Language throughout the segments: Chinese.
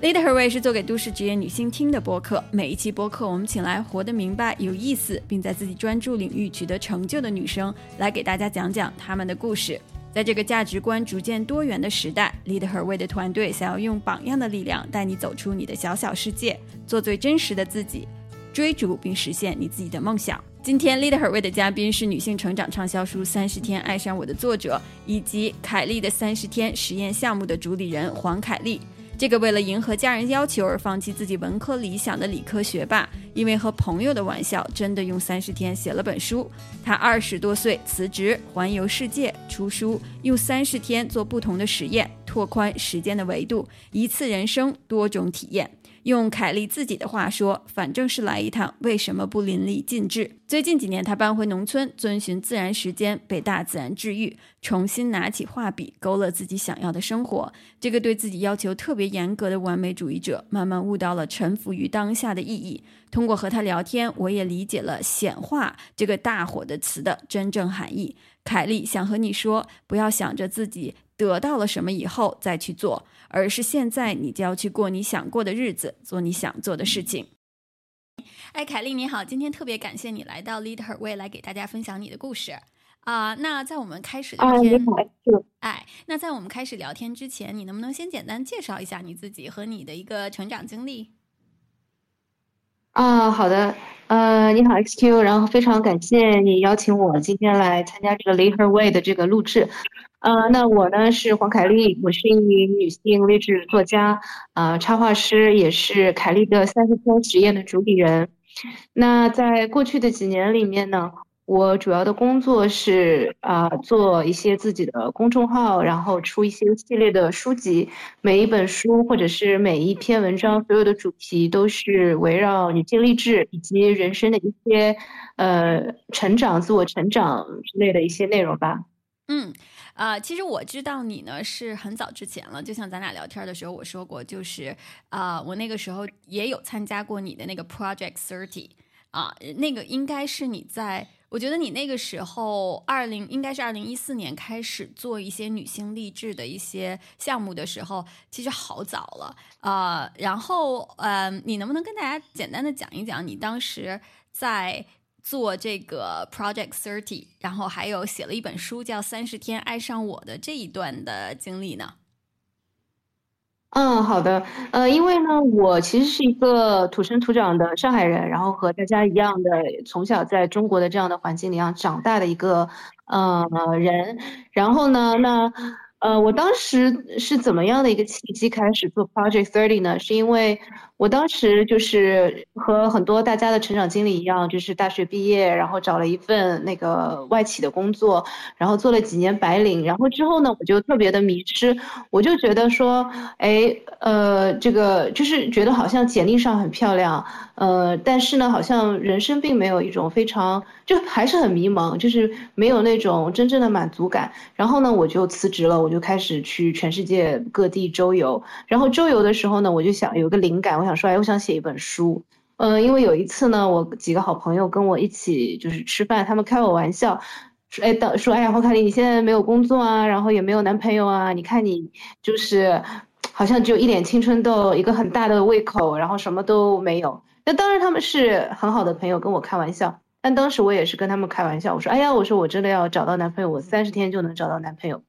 Lead Her Way 是做给都市职业女性听的播客。每一期播客，我们请来活得明白、有意思，并在自己专注领域取得成就的女生，来给大家讲讲她们的故事。在这个价值观逐渐多元的时代，Lead Her Way 的团队想要用榜样的力量，带你走出你的小小世界，做最真实的自己，追逐并实现你自己的梦想。今天 Lead Her Way 的嘉宾是女性成长畅销书《三十天爱上我》的作者，以及凯利的三十天实验项目的主理人黄凯丽。这个为了迎合家人要求而放弃自己文科理想的理科学霸，因为和朋友的玩笑，真的用三十天写了本书。他二十多岁辞职，环游世界出书，用三十天做不同的实验，拓宽时间的维度，一次人生多种体验。用凯莉自己的话说，反正是来一趟，为什么不淋漓尽致？最近几年，她搬回农村，遵循自然时间，被大自然治愈，重新拿起画笔，勾勒自己想要的生活。这个对自己要求特别严格的完美主义者，慢慢悟到了臣服于当下的意义。通过和他聊天，我也理解了“显化”这个大火的词的真正含义。凯莉想和你说，不要想着自己得到了什么以后再去做。而是现在，你就要去过你想过的日子，做你想做的事情。哎，凯丽你好，今天特别感谢你来到 Lead Her Way 来给大家分享你的故事啊。那在我们开始聊天，哎，那在我们开始聊天之前，你能不能先简单介绍一下你自己和你的一个成长经历？啊，好的，呃，你好 XQ，然后非常感谢你邀请我今天来参加这个 Lead Her Way 的这个录制。呃，那我呢是黄凯丽，我是一名女性励志作家，呃，插画师，也是凯丽的三十天实验的主理人。那在过去的几年里面呢，我主要的工作是啊，做一些自己的公众号，然后出一些系列的书籍。每一本书或者是每一篇文章，所有的主题都是围绕女性励志以及人生的一些呃成长、自我成长之类的一些内容吧。嗯。啊，其实我知道你呢是很早之前了，就像咱俩聊天的时候我说过，就是啊，我那个时候也有参加过你的那个 Project Thirty 啊，那个应该是你在，我觉得你那个时候二零应该是二零一四年开始做一些女性励志的一些项目的时候，其实好早了啊。然后嗯，你能不能跟大家简单的讲一讲你当时在？做这个 Project Thirty，然后还有写了一本书叫《三十天爱上我》的这一段的经历呢？嗯，好的，呃，因为呢，我其实是一个土生土长的上海人，然后和大家一样的，从小在中国的这样的环境里长大的一个呃人，然后呢，那。呃，我当时是怎么样的一个契机开始做 Project Thirty 呢？是因为我当时就是和很多大家的成长经历一样，就是大学毕业，然后找了一份那个外企的工作，然后做了几年白领，然后之后呢，我就特别的迷失，我就觉得说，哎，呃，这个就是觉得好像简历上很漂亮，呃，但是呢，好像人生并没有一种非常，就还是很迷茫，就是没有那种真正的满足感。然后呢，我就辞职了。我就开始去全世界各地周游，然后周游的时候呢，我就想有个灵感，想说，哎，我想写一本书。嗯，因为有一次呢，我几个好朋友跟我一起就是吃饭，他们开我玩笑，说，哎，等说，哎呀，黄凯丽，你现在没有工作啊，然后也没有男朋友啊，你看你就是好像只有一脸青春痘，一个很大的胃口，然后什么都没有。那当然他们是很好的朋友，跟我开玩笑，但当时我也是跟他们开玩笑，我说，哎呀，我说我真的要找到男朋友，我三十天就能找到男朋友。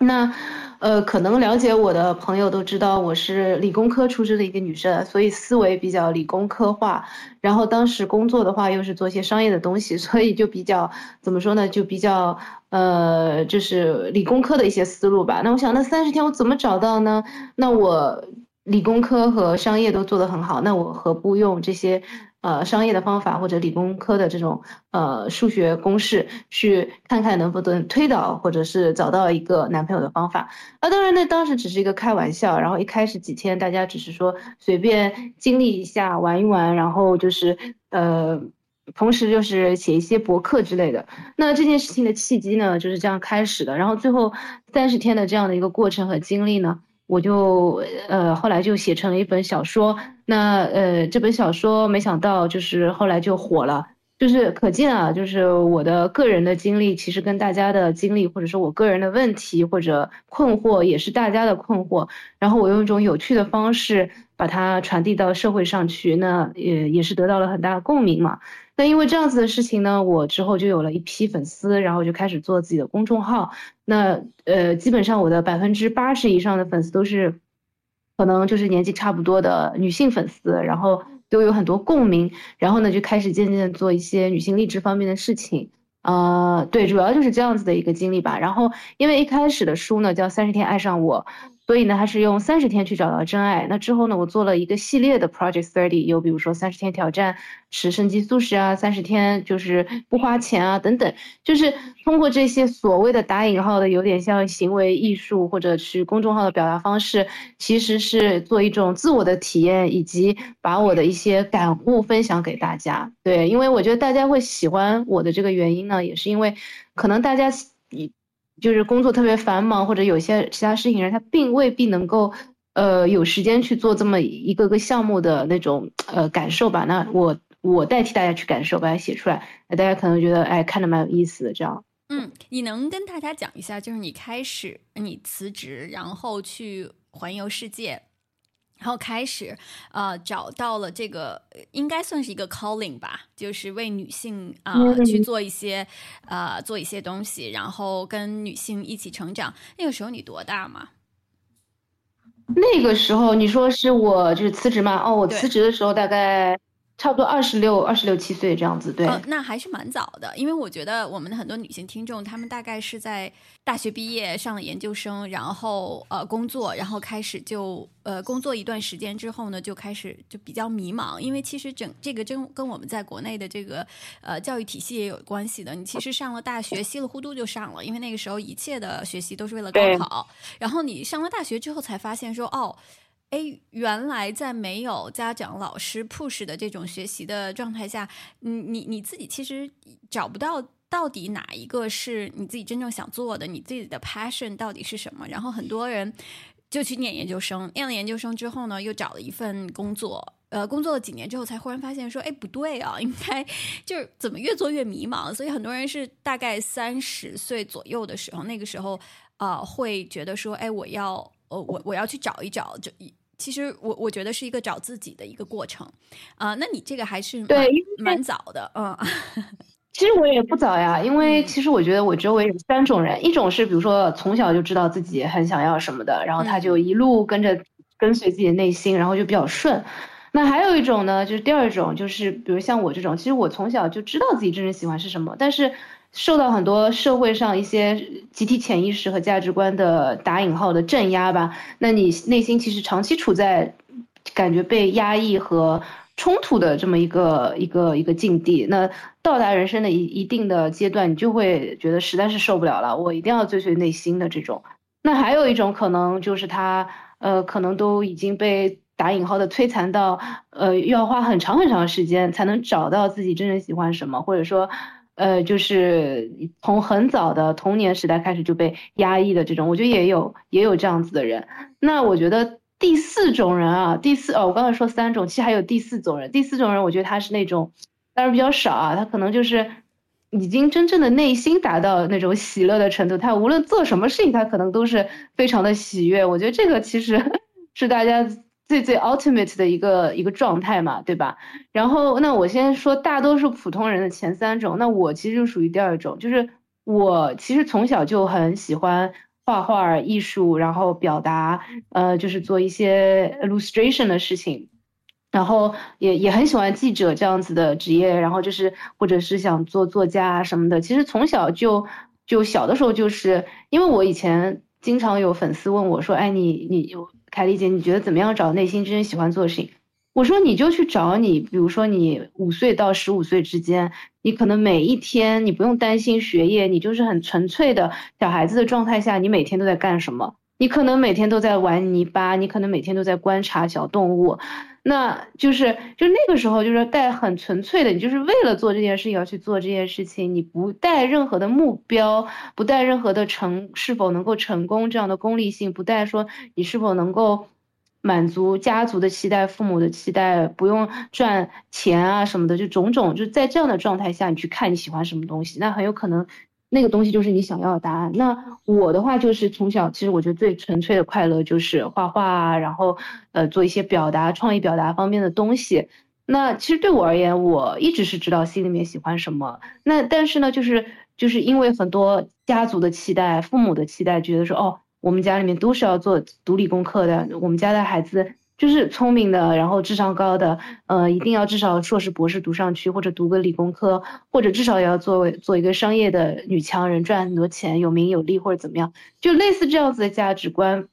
那，呃，可能了解我的朋友都知道我是理工科出身的一个女生，所以思维比较理工科化。然后当时工作的话又是做一些商业的东西，所以就比较怎么说呢？就比较呃，就是理工科的一些思路吧。那我想，那三十天我怎么找到呢？那我理工科和商业都做得很好，那我何不用这些？呃，商业的方法或者理工科的这种呃数学公式，去看看能不能推导或者是找到一个男朋友的方法。啊，当然那当时只是一个开玩笑，然后一开始几天大家只是说随便经历一下玩一玩，然后就是呃，同时就是写一些博客之类的。那这件事情的契机呢，就是这样开始的。然后最后三十天的这样的一个过程和经历呢。我就呃后来就写成了一本小说，那呃这本小说没想到就是后来就火了，就是可见啊，就是我的个人的经历，其实跟大家的经历，或者说我个人的问题或者困惑，也是大家的困惑。然后我用一种有趣的方式把它传递到社会上去，那也也是得到了很大的共鸣嘛。那因为这样子的事情呢，我之后就有了一批粉丝，然后就开始做自己的公众号。那呃，基本上我的百分之八十以上的粉丝都是，可能就是年纪差不多的女性粉丝，然后都有很多共鸣，然后呢就开始渐渐做一些女性励志方面的事情。呃，对，主要就是这样子的一个经历吧。然后因为一开始的书呢叫《三十天爱上我》。所以呢，还是用三十天去找到真爱。那之后呢，我做了一个系列的 Project Thirty，有比如说三十天挑战吃生机素食啊，三十天就是不花钱啊等等，就是通过这些所谓的打引号的有点像行为艺术或者是公众号的表达方式，其实是做一种自我的体验，以及把我的一些感悟分享给大家。对，因为我觉得大家会喜欢我的这个原因呢，也是因为可能大家以。就是工作特别繁忙，或者有些其他事情人，他并未必能够，呃，有时间去做这么一个个项目的那种呃感受吧。那我我代替大家去感受，把它写出来，大家可能觉得哎看着蛮有意思的这样。嗯，你能跟大家讲一下，就是你开始你辞职，然后去环游世界。然后开始，呃，找到了这个应该算是一个 calling 吧，就是为女性啊去做一些，呃，做一些东西，然后跟女性一起成长。那个时候你多大嘛？那个时候你说是我就是辞职嘛？哦，我辞职的时候大概。差不多二十六、二十六七岁这样子，对，那还是蛮早的。因为我觉得我们的很多女性听众，她们大概是在大学毕业、上了研究生，然后呃工作，然后开始就呃工作一段时间之后呢，就开始就比较迷茫。因为其实整这个真跟我们在国内的这个呃教育体系也有关系的。你其实上了大学，稀里糊涂就上了，因为那个时候一切的学习都是为了高考。然后你上了大学之后，才发现说哦。哎，原来在没有家长、老师 push 的这种学习的状态下，你你你自己其实找不到到底哪一个是你自己真正想做的，你自己的 passion 到底是什么。然后很多人就去念研究生，念了研究生之后呢，又找了一份工作，呃，工作了几年之后，才忽然发现说，哎，不对啊，应该就是怎么越做越迷茫。所以很多人是大概三十岁左右的时候，那个时候啊，会觉得说，哎，我要，呃，我我要去找一找，就其实我我觉得是一个找自己的一个过程，啊，那你这个还是对蛮早的，嗯，其实我也不早呀，因为其实我觉得我周围有三种人，一种是比如说从小就知道自己很想要什么的，然后他就一路跟着跟随自己的内心，然后就比较顺。那还有一种呢，就是第二种，就是比如像我这种，其实我从小就知道自己真正喜欢是什么，但是。受到很多社会上一些集体潜意识和价值观的打引号的镇压吧，那你内心其实长期处在感觉被压抑和冲突的这么一个一个一个境地。那到达人生的一一定的阶段，你就会觉得实在是受不了了，我一定要追随内心的这种。那还有一种可能就是他呃，可能都已经被打引号的摧残到呃，要花很长很长时间才能找到自己真正喜欢什么，或者说。呃，就是从很早的童年时代开始就被压抑的这种，我觉得也有也有这样子的人。那我觉得第四种人啊，第四哦，我刚才说三种，其实还有第四种人。第四种人，我觉得他是那种，当然比较少啊，他可能就是已经真正的内心达到那种喜乐的程度，他无论做什么事情，他可能都是非常的喜悦。我觉得这个其实 是大家。最最 ultimate 的一个一个状态嘛，对吧？然后那我先说大多数普通人的前三种，那我其实就属于第二种，就是我其实从小就很喜欢画画、艺术，然后表达，呃，就是做一些 illustration 的事情，然后也也很喜欢记者这样子的职业，然后就是或者是想做作家什么的。其实从小就就小的时候，就是因为我以前经常有粉丝问我说，哎，你你有凯丽姐，你觉得怎么样找内心真正喜欢做的事情？我说你就去找你，比如说你五岁到十五岁之间，你可能每一天你不用担心学业，你就是很纯粹的小孩子的状态下，你每天都在干什么？你可能每天都在玩泥巴，你可能每天都在观察小动物。那就是，就那个时候，就是带很纯粹的，你就是为了做这件事情要去做这件事情，你不带任何的目标，不带任何的成是否能够成功这样的功利性，不带说你是否能够，满足家族的期待、父母的期待，不用赚钱啊什么的，就种种，就在这样的状态下，你去看你喜欢什么东西，那很有可能那个东西就是你想要的答案。那我的话就是从小，其实我觉得最纯粹的快乐就是画画啊，然后呃做一些表达、创意表达方面的东西。那其实对我而言，我一直是知道心里面喜欢什么。那但是呢，就是就是因为很多家族的期待、父母的期待，觉得说哦，我们家里面都是要做独立功课的，我们家的孩子就是聪明的，然后智商高的，呃，一定要至少硕士、博士读上去，或者读个理工科，或者至少也要作为做一个商业的女强人，赚很多钱，有名有利或者怎么样，就类似这样子的价值观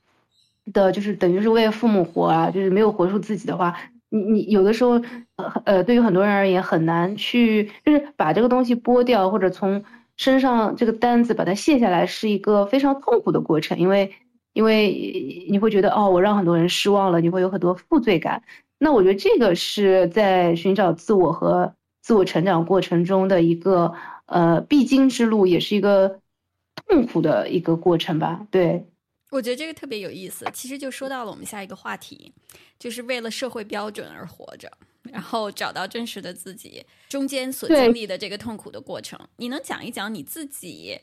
的，就是等于是为父母活啊，就是没有活出自己的话。你你有的时候，呃呃，对于很多人而言很难去，就是把这个东西剥掉，或者从身上这个担子把它卸下来，是一个非常痛苦的过程，因为因为你会觉得哦，我让很多人失望了，你会有很多负罪感。那我觉得这个是在寻找自我和自我成长过程中的一个呃必经之路，也是一个痛苦的一个过程吧？对。我觉得这个特别有意思，其实就说到了我们下一个话题，就是为了社会标准而活着，然后找到真实的自己，中间所经历的这个痛苦的过程，你能讲一讲你自己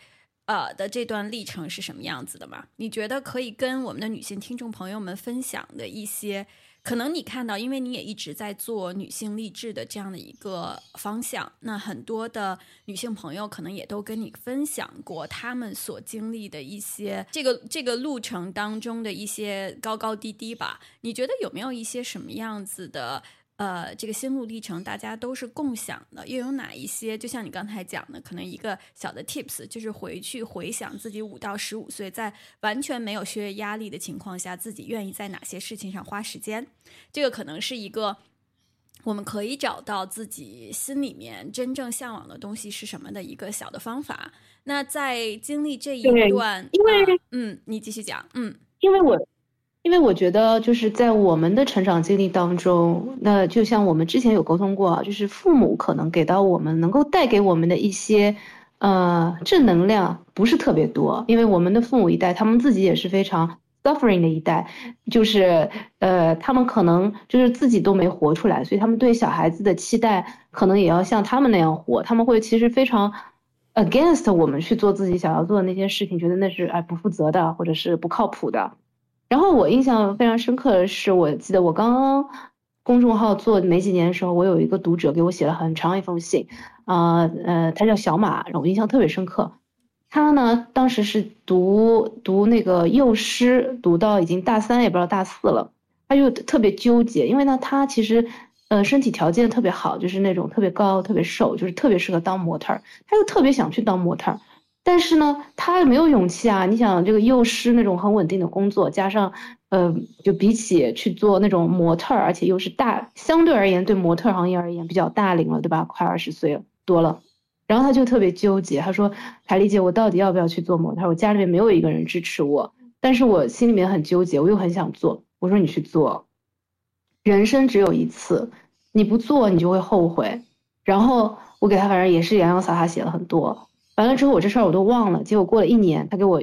呃的这段历程是什么样子的吗？你觉得可以跟我们的女性听众朋友们分享的一些？可能你看到，因为你也一直在做女性励志的这样的一个方向，那很多的女性朋友可能也都跟你分享过他们所经历的一些这个这个路程当中的一些高高低低吧。你觉得有没有一些什么样子的？呃，这个心路历程大家都是共享的，又有哪一些？就像你刚才讲的，可能一个小的 tips 就是回去回想自己五到十五岁，在完全没有学业压力的情况下，自己愿意在哪些事情上花时间。这个可能是一个我们可以找到自己心里面真正向往的东西是什么的一个小的方法。那在经历这一段，因为嗯，你继续讲，嗯，因为我。因为我觉得，就是在我们的成长经历当中，那就像我们之前有沟通过，就是父母可能给到我们能够带给我们的一些，呃，正能量不是特别多。因为我们的父母一代，他们自己也是非常 suffering 的一代，就是呃，他们可能就是自己都没活出来，所以他们对小孩子的期待，可能也要像他们那样活。他们会其实非常 against 我们去做自己想要做的那些事情，觉得那是哎不负责的，或者是不靠谱的。然后我印象非常深刻的是，我记得我刚刚公众号做没几年的时候，我有一个读者给我写了很长一封信，啊呃，他叫小马，让我印象特别深刻。他呢当时是读读那个幼师，读到已经大三也不知道大四了，他就特别纠结，因为呢他其实呃身体条件特别好，就是那种特别高、特别瘦，就是特别适合当模特儿，他又特别想去当模特儿。但是呢，他没有勇气啊！你想，这个幼师那种很稳定的工作，加上，呃，就比起去做那种模特，而且又是大，相对而言对模特行业而言比较大龄了，对吧？快二十岁，多了。然后他就特别纠结，他说：“凯丽姐，我到底要不要去做模特？我家里面没有一个人支持我，但是我心里面很纠结，我又很想做。”我说：“你去做，人生只有一次，你不做你就会后悔。”然后我给他反正也是洋洋洒洒写了很多。完了之后，我这事儿我都忘了。结果过了一年，他给我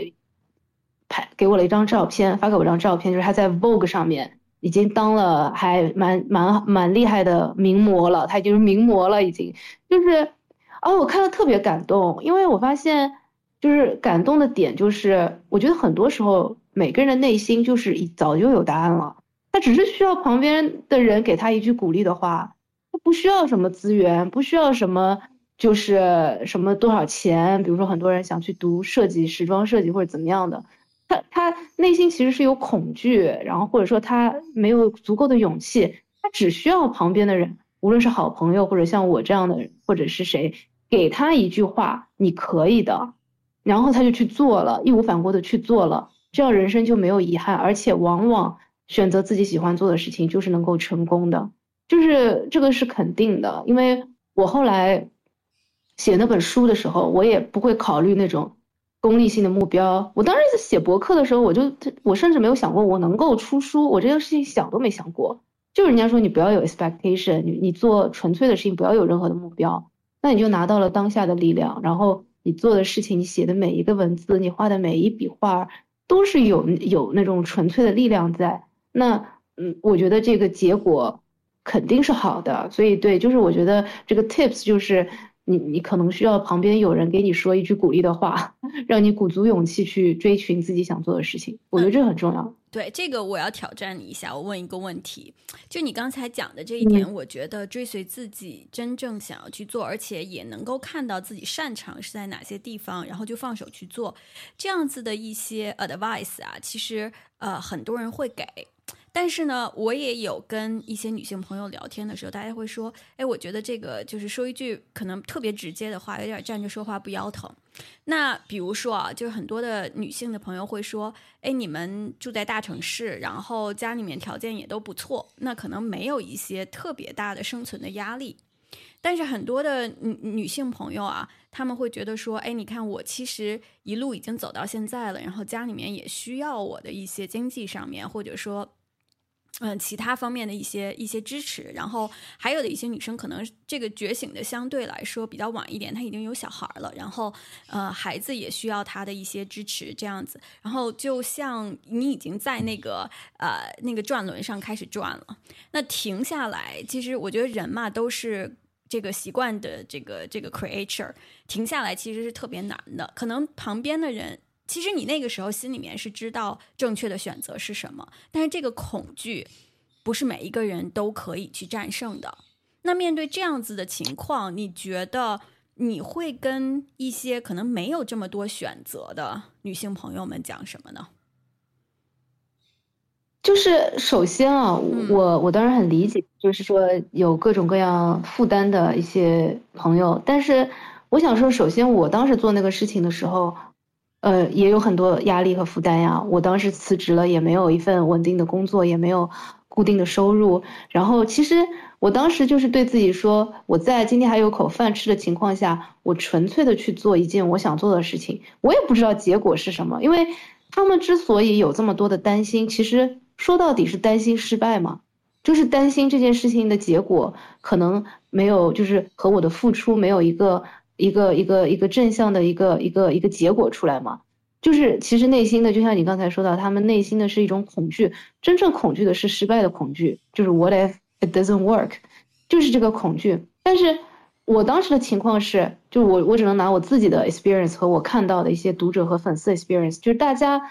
拍给我了一张照片，发给我一张照片，就是他在 Vogue 上面已经当了还蛮蛮蛮厉害的名模了，他已经是名模了，已经就是，哦，我看了特别感动，因为我发现就是感动的点就是，我觉得很多时候每个人的内心就是早就有答案了，他只是需要旁边的人给他一句鼓励的话，他不需要什么资源，不需要什么。就是什么多少钱？比如说很多人想去读设计、时装设计或者怎么样的，他他内心其实是有恐惧，然后或者说他没有足够的勇气，他只需要旁边的人，无论是好朋友或者像我这样的，或者是谁，给他一句话，你可以的，然后他就去做了，义无反顾的去做了，这样人生就没有遗憾，而且往往选择自己喜欢做的事情就是能够成功的，就是这个是肯定的，因为我后来。写那本书的时候，我也不会考虑那种功利性的目标。我当时写博客的时候，我就我甚至没有想过我能够出书，我这个事情想都没想过。就人家说你不要有 expectation，你你做纯粹的事情不要有任何的目标，那你就拿到了当下的力量。然后你做的事情，你写的每一个文字，你画的每一笔画，都是有有那种纯粹的力量在。那嗯，我觉得这个结果肯定是好的。所以对，就是我觉得这个 tips 就是你你可能需要旁边有人给你说一句鼓励的话，让你鼓足勇气去追寻自己想做的事情。我觉得这很重要。对这个，我要挑战你一下。我问一个问题，就你刚才讲的这一点，我觉得追随自己真正想要去做，而且也能够看到自己擅长是在哪些地方，然后就放手去做，这样子的一些 advice 啊，其实呃很多人会给。但是呢，我也有跟一些女性朋友聊天的时候，大家会说：“哎，我觉得这个就是说一句可能特别直接的话，有点站着说话不腰疼。”那比如说啊，就是很多的女性的朋友会说：“哎，你们住在大城市，然后家里面条件也都不错，那可能没有一些特别大的生存的压力。”但是很多的女女性朋友啊，他们会觉得说：“哎，你看我其实一路已经走到现在了，然后家里面也需要我的一些经济上面，或者说。”嗯，其他方面的一些一些支持，然后还有的一些女生可能这个觉醒的相对来说比较晚一点，她已经有小孩了，然后呃孩子也需要她的一些支持这样子，然后就像你已经在那个呃那个转轮上开始转了，那停下来，其实我觉得人嘛都是这个习惯的这个这个 creature，停下来其实是特别难的，可能旁边的人。其实你那个时候心里面是知道正确的选择是什么，但是这个恐惧不是每一个人都可以去战胜的。那面对这样子的情况，你觉得你会跟一些可能没有这么多选择的女性朋友们讲什么呢？就是首先啊，我我当然很理解，就是说有各种各样负担的一些朋友，但是我想说，首先我当时做那个事情的时候。呃，也有很多压力和负担呀。我当时辞职了，也没有一份稳定的工作，也没有固定的收入。然后，其实我当时就是对自己说，我在今天还有口饭吃的情况下，我纯粹的去做一件我想做的事情。我也不知道结果是什么，因为他们之所以有这么多的担心，其实说到底是担心失败嘛，就是担心这件事情的结果可能没有，就是和我的付出没有一个。一个一个一个正向的一个一个一个结果出来嘛，就是其实内心的，就像你刚才说到，他们内心的是一种恐惧，真正恐惧的是失败的恐惧，就是 What if it doesn't work？就是这个恐惧。但是我当时的情况是，就我我只能拿我自己的 experience 和我看到的一些读者和粉丝 experience，就是大家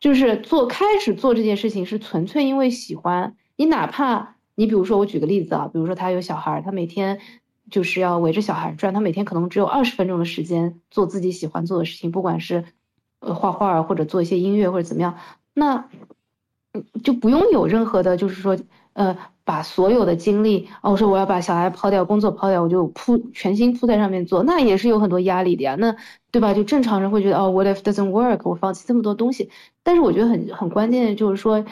就是做开始做这件事情是纯粹因为喜欢，你哪怕你比如说我举个例子啊，比如说他有小孩，他每天。就是要围着小孩转，他每天可能只有二十分钟的时间做自己喜欢做的事情，不管是呃画画或者做一些音乐或者怎么样，那就不用有任何的，就是说呃把所有的精力哦，我说我要把小孩抛掉，工作抛掉，我就扑全心扑在上面做，那也是有很多压力的呀，那对吧？就正常人会觉得哦，what if doesn't work？我放弃这么多东西，但是我觉得很很关键的就是说。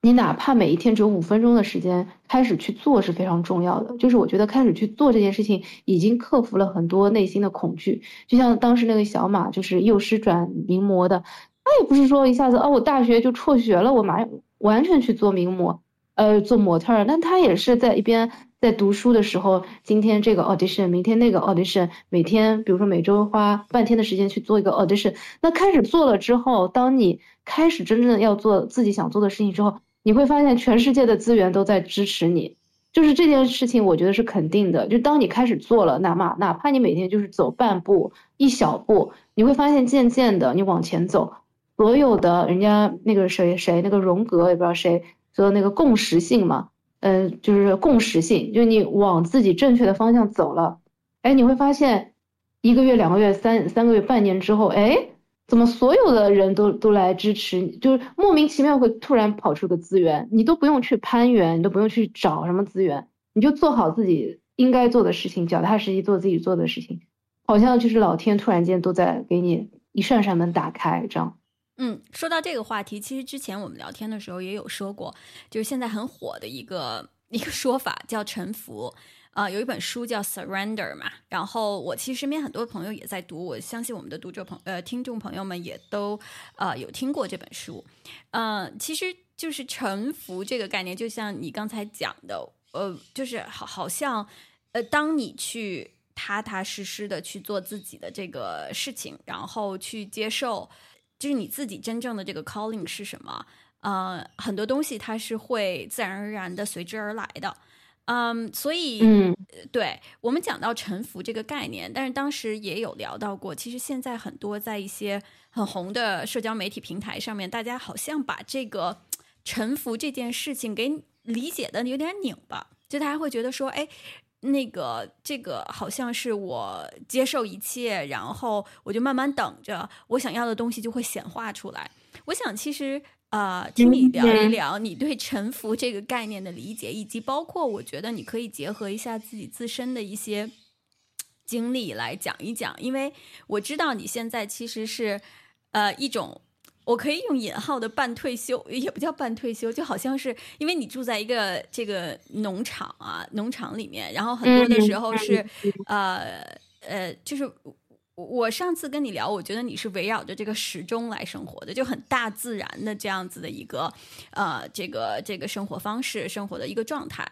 你哪怕每一天只有五分钟的时间，开始去做是非常重要的。就是我觉得开始去做这件事情，已经克服了很多内心的恐惧。就像当时那个小马，就是幼师转名模的，他也不是说一下子哦，我大学就辍学了，我马上完全去做名模，呃，做模特儿。但他也是在一边在读书的时候，今天这个 audition，明天那个 audition，每天比如说每周花半天的时间去做一个 audition。那开始做了之后，当你开始真正要做自己想做的事情之后，你会发现全世界的资源都在支持你，就是这件事情，我觉得是肯定的。就当你开始做了，哪怕哪怕你每天就是走半步、一小步，你会发现渐渐的你往前走，所有的人家那个谁谁那个荣格也不知道谁说那个共识性嘛，嗯，就是共识性，就你往自己正确的方向走了，哎，你会发现一个月、两个月、三三个月、半年之后，哎。怎么所有的人都都来支持你？就是莫名其妙会突然跑出个资源，你都不用去攀援，你都不用去找什么资源，你就做好自己应该做的事情，脚踏实地做自己做的事情，好像就是老天突然间都在给你一扇扇门打开这样。嗯，说到这个话题，其实之前我们聊天的时候也有说过，就是现在很火的一个一个说法叫沉浮。啊，有一本书叫《Surrender》嘛，然后我其实身边很多朋友也在读，我相信我们的读者朋呃听众朋友们也都呃有听过这本书。呃，其实就是臣服这个概念，就像你刚才讲的，呃，就是好好像呃，当你去踏踏实实的去做自己的这个事情，然后去接受，就是你自己真正的这个 calling 是什么。呃，很多东西它是会自然而然的随之而来的。嗯，所以，嗯，对我们讲到臣服这个概念，但是当时也有聊到过，其实现在很多在一些很红的社交媒体平台上面，大家好像把这个臣服这件事情给理解的有点拧巴，就大家会觉得说，哎，那个这个好像是我接受一切，然后我就慢慢等着我想要的东西就会显化出来。我想其实。呃，听你聊一聊你对沉浮这个概念的理解，以及包括我觉得你可以结合一下自己自身的一些经历来讲一讲，因为我知道你现在其实是呃一种，我可以用引号的半退休，也不叫半退休，就好像是因为你住在一个这个农场啊，农场里面，然后很多的时候是呃呃，就是。我上次跟你聊，我觉得你是围绕着这个时钟来生活的，就很大自然的这样子的一个，呃，这个这个生活方式，生活的一个状态。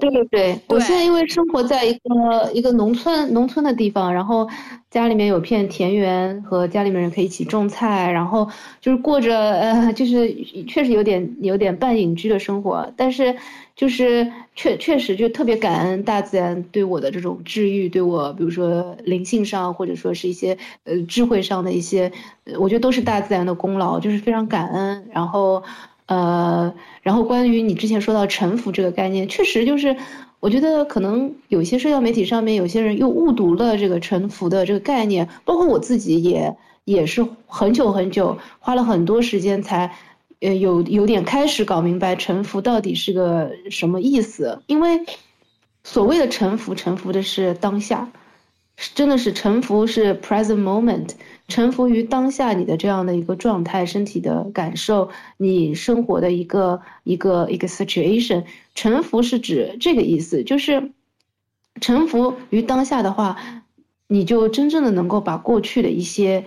对对对，我现在因为生活在一个一个农村农村的地方，然后家里面有片田园，和家里面人可以一起种菜，然后就是过着呃，就是确实有点有点半隐居的生活，但是就是确确实就特别感恩大自然对我的这种治愈，对我比如说灵性上或者说是一些呃智慧上的一些，我觉得都是大自然的功劳，就是非常感恩，然后。呃，然后关于你之前说到臣服这个概念，确实就是，我觉得可能有些社交媒体上面有些人又误读了这个臣服的这个概念，包括我自己也也是很久很久花了很多时间才，呃，有有点开始搞明白臣服到底是个什么意思，因为所谓的臣服，臣服的是当下，真的是臣服是 present moment。臣服于当下你的这样的一个状态、身体的感受、你生活的一个一个一个 situation，臣服是指这个意思，就是臣服于当下的话，你就真正的能够把过去的一些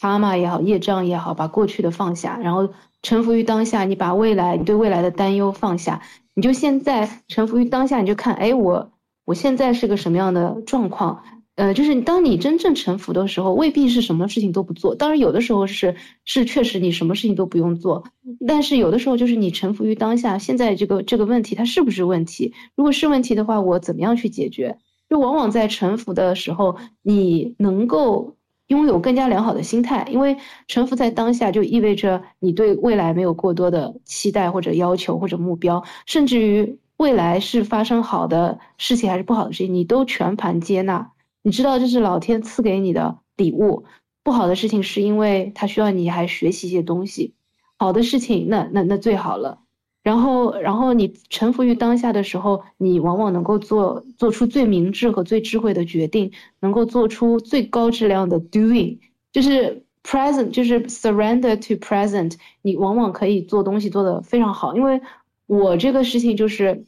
阿玛也好、业障也好，把过去的放下，然后臣服于当下，你把未来你对未来的担忧放下，你就现在臣服于当下，你就看，哎，我我现在是个什么样的状况。呃，就是当你真正臣服的时候，未必是什么事情都不做。当然，有的时候是是确实你什么事情都不用做，但是有的时候就是你臣服于当下。现在这个这个问题它是不是问题？如果是问题的话，我怎么样去解决？就往往在臣服的时候，你能够拥有更加良好的心态，因为臣服在当下就意味着你对未来没有过多的期待或者要求或者目标，甚至于未来是发生好的事情还是不好的事情，你都全盘接纳。你知道这是老天赐给你的礼物，不好的事情是因为他需要你还学习一些东西，好的事情那那那最好了。然后然后你臣服于当下的时候，你往往能够做做出最明智和最智慧的决定，能够做出最高质量的 doing，就是 present，就是 surrender to present，你往往可以做东西做得非常好。因为我这个事情就是。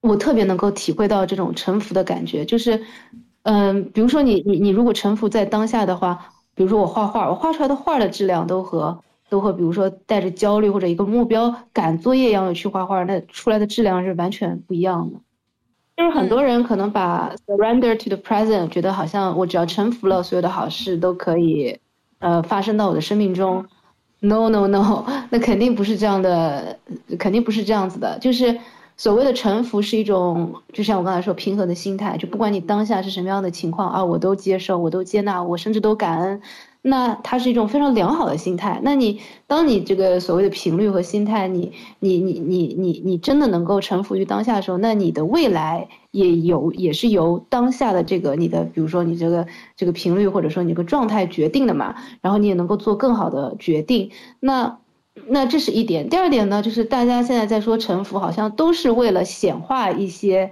我特别能够体会到这种臣服的感觉，就是，嗯，比如说你你你如果臣服在当下的话，比如说我画画，我画出来的画的质量都和都和比如说带着焦虑或者一个目标赶作业一样的去画画，那出来的质量是完全不一样的。就是很多人可能把 surrender to the present 觉得好像我只要臣服了，所有的好事都可以，呃，发生到我的生命中。No no no，那肯定不是这样的，肯定不是这样子的，就是。所谓的臣服是一种，就像我刚才说，平和的心态，就不管你当下是什么样的情况啊，我都接受，我都接纳，我甚至都感恩，那它是一种非常良好的心态。那你当你这个所谓的频率和心态，你你你你你你真的能够臣服于当下的时候，那你的未来也有也是由当下的这个你的，比如说你这个这个频率或者说你这个状态决定的嘛，然后你也能够做更好的决定。那。那这是一点，第二点呢，就是大家现在在说臣服，好像都是为了显化一些，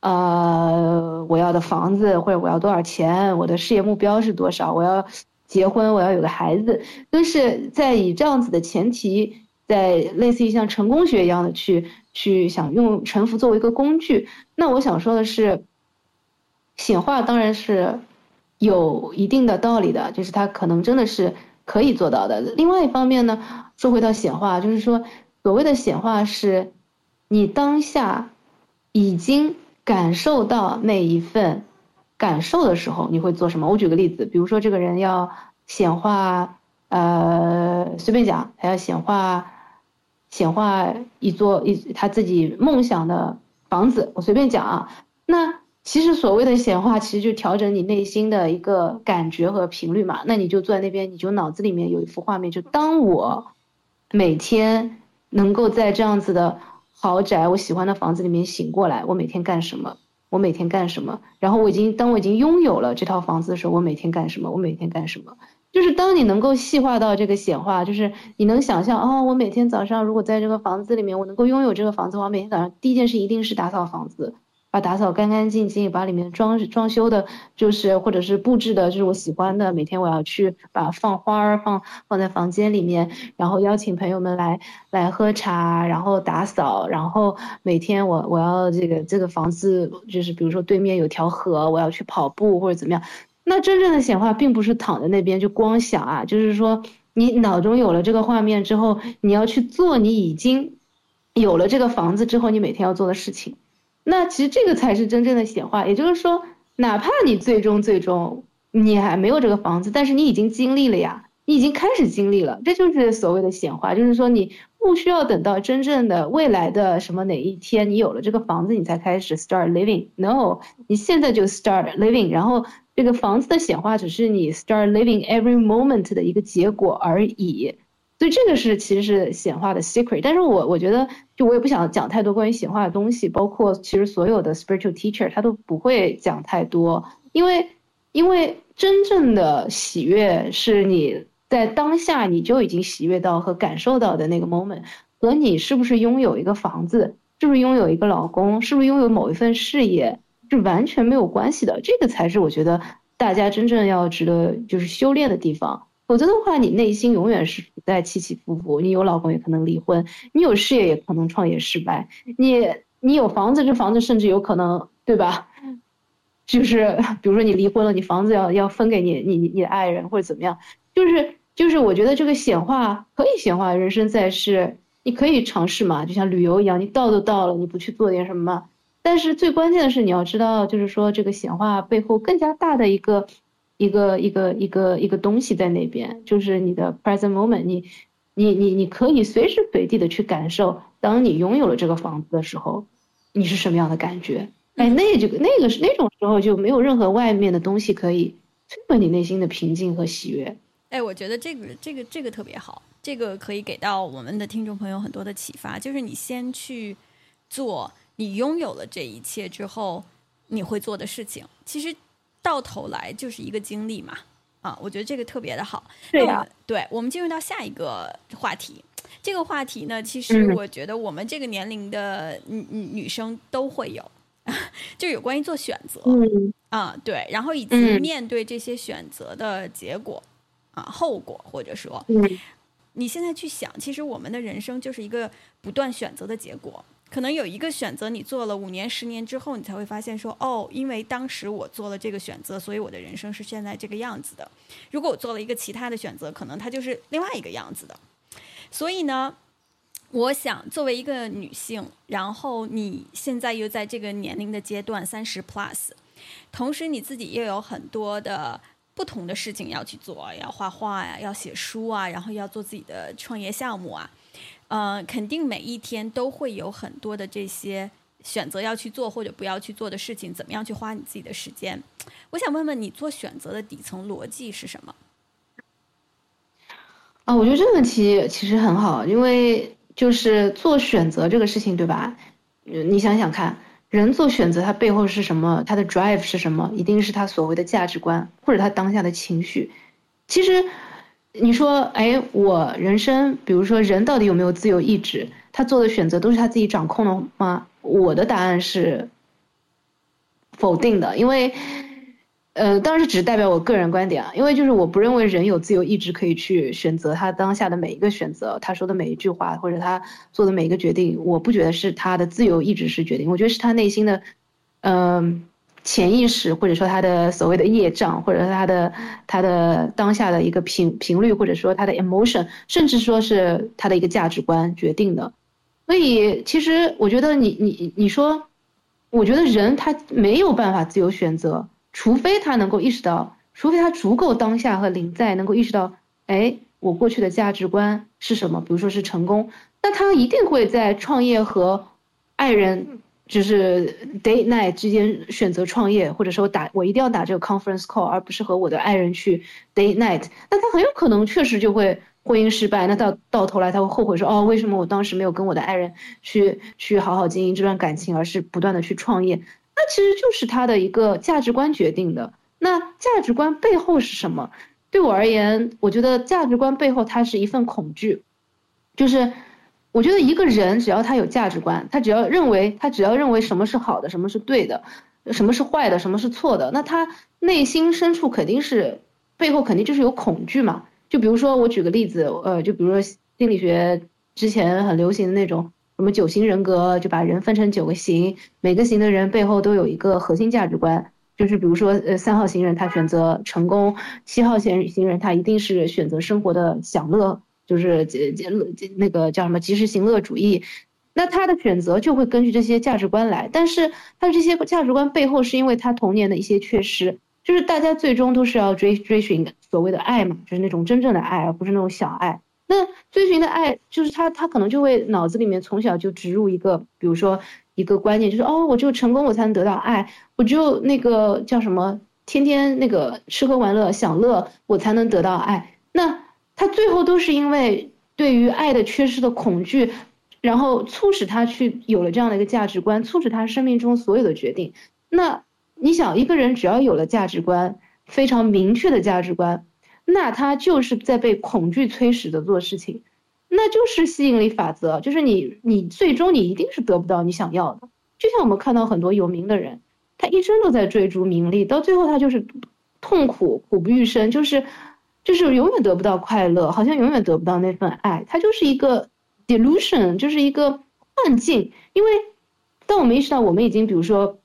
呃，我要的房子或者我要多少钱，我的事业目标是多少，我要结婚，我要有个孩子，都是在以这样子的前提，在类似于像成功学一样的去去想用臣服作为一个工具。那我想说的是，显化当然是有一定的道理的，就是它可能真的是。可以做到的。另外一方面呢，说回到显化，就是说，所谓的显化是，你当下已经感受到那一份感受的时候，你会做什么？我举个例子，比如说这个人要显化，呃，随便讲，他要显化，显化一座一他自己梦想的房子，我随便讲啊。那其实所谓的显化，其实就调整你内心的一个感觉和频率嘛。那你就坐在那边，你就脑子里面有一幅画面，就当我每天能够在这样子的豪宅，我喜欢的房子里面醒过来，我每天干什么？我每天干什么？然后我已经当我已经拥有了这套房子的时候，我每天干什么？我每天干什么？就是当你能够细化到这个显化，就是你能想象哦，我每天早上如果在这个房子里面，我能够拥有这个房子我，每天早上第一件事一定是打扫房子，把打扫干干净净，把里面装装修的，就是或者是布置的，就是我喜欢的。每天我要去把放花儿放放在房间里面，然后邀请朋友们来来喝茶，然后打扫，然后每天我我要这个这个房子就是比如说对面有条河，我要去跑步或者怎么样。那真正的显化并不是躺在那边就光想啊，就是说你脑中有了这个画面之后，你要去做你已经有了这个房子之后你每天要做的事情。那其实这个才是真正的显化，也就是说，哪怕你最终最终你还没有这个房子，但是你已经经历了呀，你已经开始经历了，这就是所谓的显化，就是说你不需要等到真正的未来的什么哪一天你有了这个房子你才开始 start living，no，你现在就 start living，然后。这个房子的显化只是你 start living every moment 的一个结果而已，所以这个是其实是显化的 secret。但是我我觉得，就我也不想讲太多关于显化的东西，包括其实所有的 spiritual teacher 他都不会讲太多，因为因为真正的喜悦是你在当下你就已经喜悦到和感受到的那个 moment，和你是不是拥有一个房子，是不是拥有一个老公，是不是拥有某一份事业。是完全没有关系的，这个才是我觉得大家真正要值得就是修炼的地方。否则的话，你内心永远是处在起起伏伏。你有老公也可能离婚，你有事业也可能创业失败，你你有房子，这房子甚至有可能，对吧？就是比如说你离婚了，你房子要要分给你你你的爱人或者怎么样？就是就是我觉得这个显化可以显化人生在世，你可以尝试嘛，就像旅游一样，你到都到了，你不去做点什么？但是最关键的是，你要知道，就是说这个显化背后更加大的一个，一个一个一个一个东西在那边，就是你的 present moment，你，你你你可以随时随地的去感受，当你拥有了这个房子的时候，你是什么样的感觉？哎，那这个那个是那种时候就没有任何外面的东西可以摧毁你内心的平静和喜悦。哎，我觉得这个这个这个特别好，这个可以给到我们的听众朋友很多的启发，就是你先去做。你拥有了这一切之后，你会做的事情，其实到头来就是一个经历嘛。啊，我觉得这个特别的好。对呀，对，我们进入到下一个话题。这个话题呢，其实我觉得我们这个年龄的女女女生都会有，就有关于做选择。嗯。啊，对，然后以及面对这些选择的结果啊，后果，或者说，你现在去想，其实我们的人生就是一个不断选择的结果。可能有一个选择，你做了五年、十年之后，你才会发现说，哦，因为当时我做了这个选择，所以我的人生是现在这个样子的。如果我做了一个其他的选择，可能它就是另外一个样子的。所以呢，我想作为一个女性，然后你现在又在这个年龄的阶段三十 plus，同时你自己又有很多的不同的事情要去做，要画画呀，要写书啊，然后要做自己的创业项目啊。呃，肯定每一天都会有很多的这些选择要去做或者不要去做的事情，怎么样去花你自己的时间？我想问问你，做选择的底层逻辑是什么？啊，我觉得这个问题其实很好，因为就是做选择这个事情，对吧？你想想看，人做选择，他背后是什么？他的 drive 是什么？一定是他所谓的价值观，或者他当下的情绪。其实。你说，哎，我人生，比如说人到底有没有自由意志？他做的选择都是他自己掌控的吗？我的答案是否定的，因为，呃，当然是只代表我个人观点啊。因为就是我不认为人有自由意志可以去选择他当下的每一个选择，他说的每一句话或者他做的每一个决定，我不觉得是他的自由意志是决定，我觉得是他内心的，嗯。潜意识，或者说他的所谓的业障，或者说他的他的当下的一个频频率，或者说他的 emotion，甚至说是他的一个价值观决定的。所以，其实我觉得你你你说，我觉得人他没有办法自由选择，除非他能够意识到，除非他足够当下和临在，能够意识到，哎。我过去的价值观是什么，比如说是成功，那他一定会在创业和爱人就是 day night 之间选择创业，或者说打我一定要打这个 conference call，而不是和我的爱人去 day night，那他很有可能确实就会婚姻失败，那到到头来他会后悔说，哦，为什么我当时没有跟我的爱人去去好好经营这段感情，而是不断的去创业？那其实就是他的一个价值观决定的。那价值观背后是什么？对我而言，我觉得价值观背后它是一份恐惧，就是我觉得一个人只要他有价值观，他只要认为他只要认为什么是好的，什么是对的，什么是坏的，什么是错的，那他内心深处肯定是背后肯定就是有恐惧嘛。就比如说我举个例子，呃，就比如说心理学之前很流行的那种什么九型人格，就把人分成九个型，每个型的人背后都有一个核心价值观。就是比如说，呃，三号型人他选择成功，七号行行人他一定是选择生活的享乐，就是节节乐那个叫什么及时行乐主义，那他的选择就会根据这些价值观来，但是他的这些价值观背后是因为他童年的一些缺失，就是大家最终都是要追追寻所谓的爱嘛，就是那种真正的爱，而不是那种小爱。那追寻的爱，就是他他可能就会脑子里面从小就植入一个，比如说。一个观念就是哦，我只有成功，我才能得到爱；我只有那个叫什么，天天那个吃喝玩乐享乐，我才能得到爱。那他最后都是因为对于爱的缺失的恐惧，然后促使他去有了这样的一个价值观，促使他生命中所有的决定。那你想，一个人只要有了价值观，非常明确的价值观，那他就是在被恐惧催使的做事情。那就是吸引力法则，就是你，你最终你一定是得不到你想要的。就像我们看到很多有名的人，他一生都在追逐名利，到最后他就是痛苦，苦不欲生，就是，就是永远得不到快乐，好像永远得不到那份爱。它就是一个 delusion，就是一个幻境。因为当我们意识到我们已经，比如说，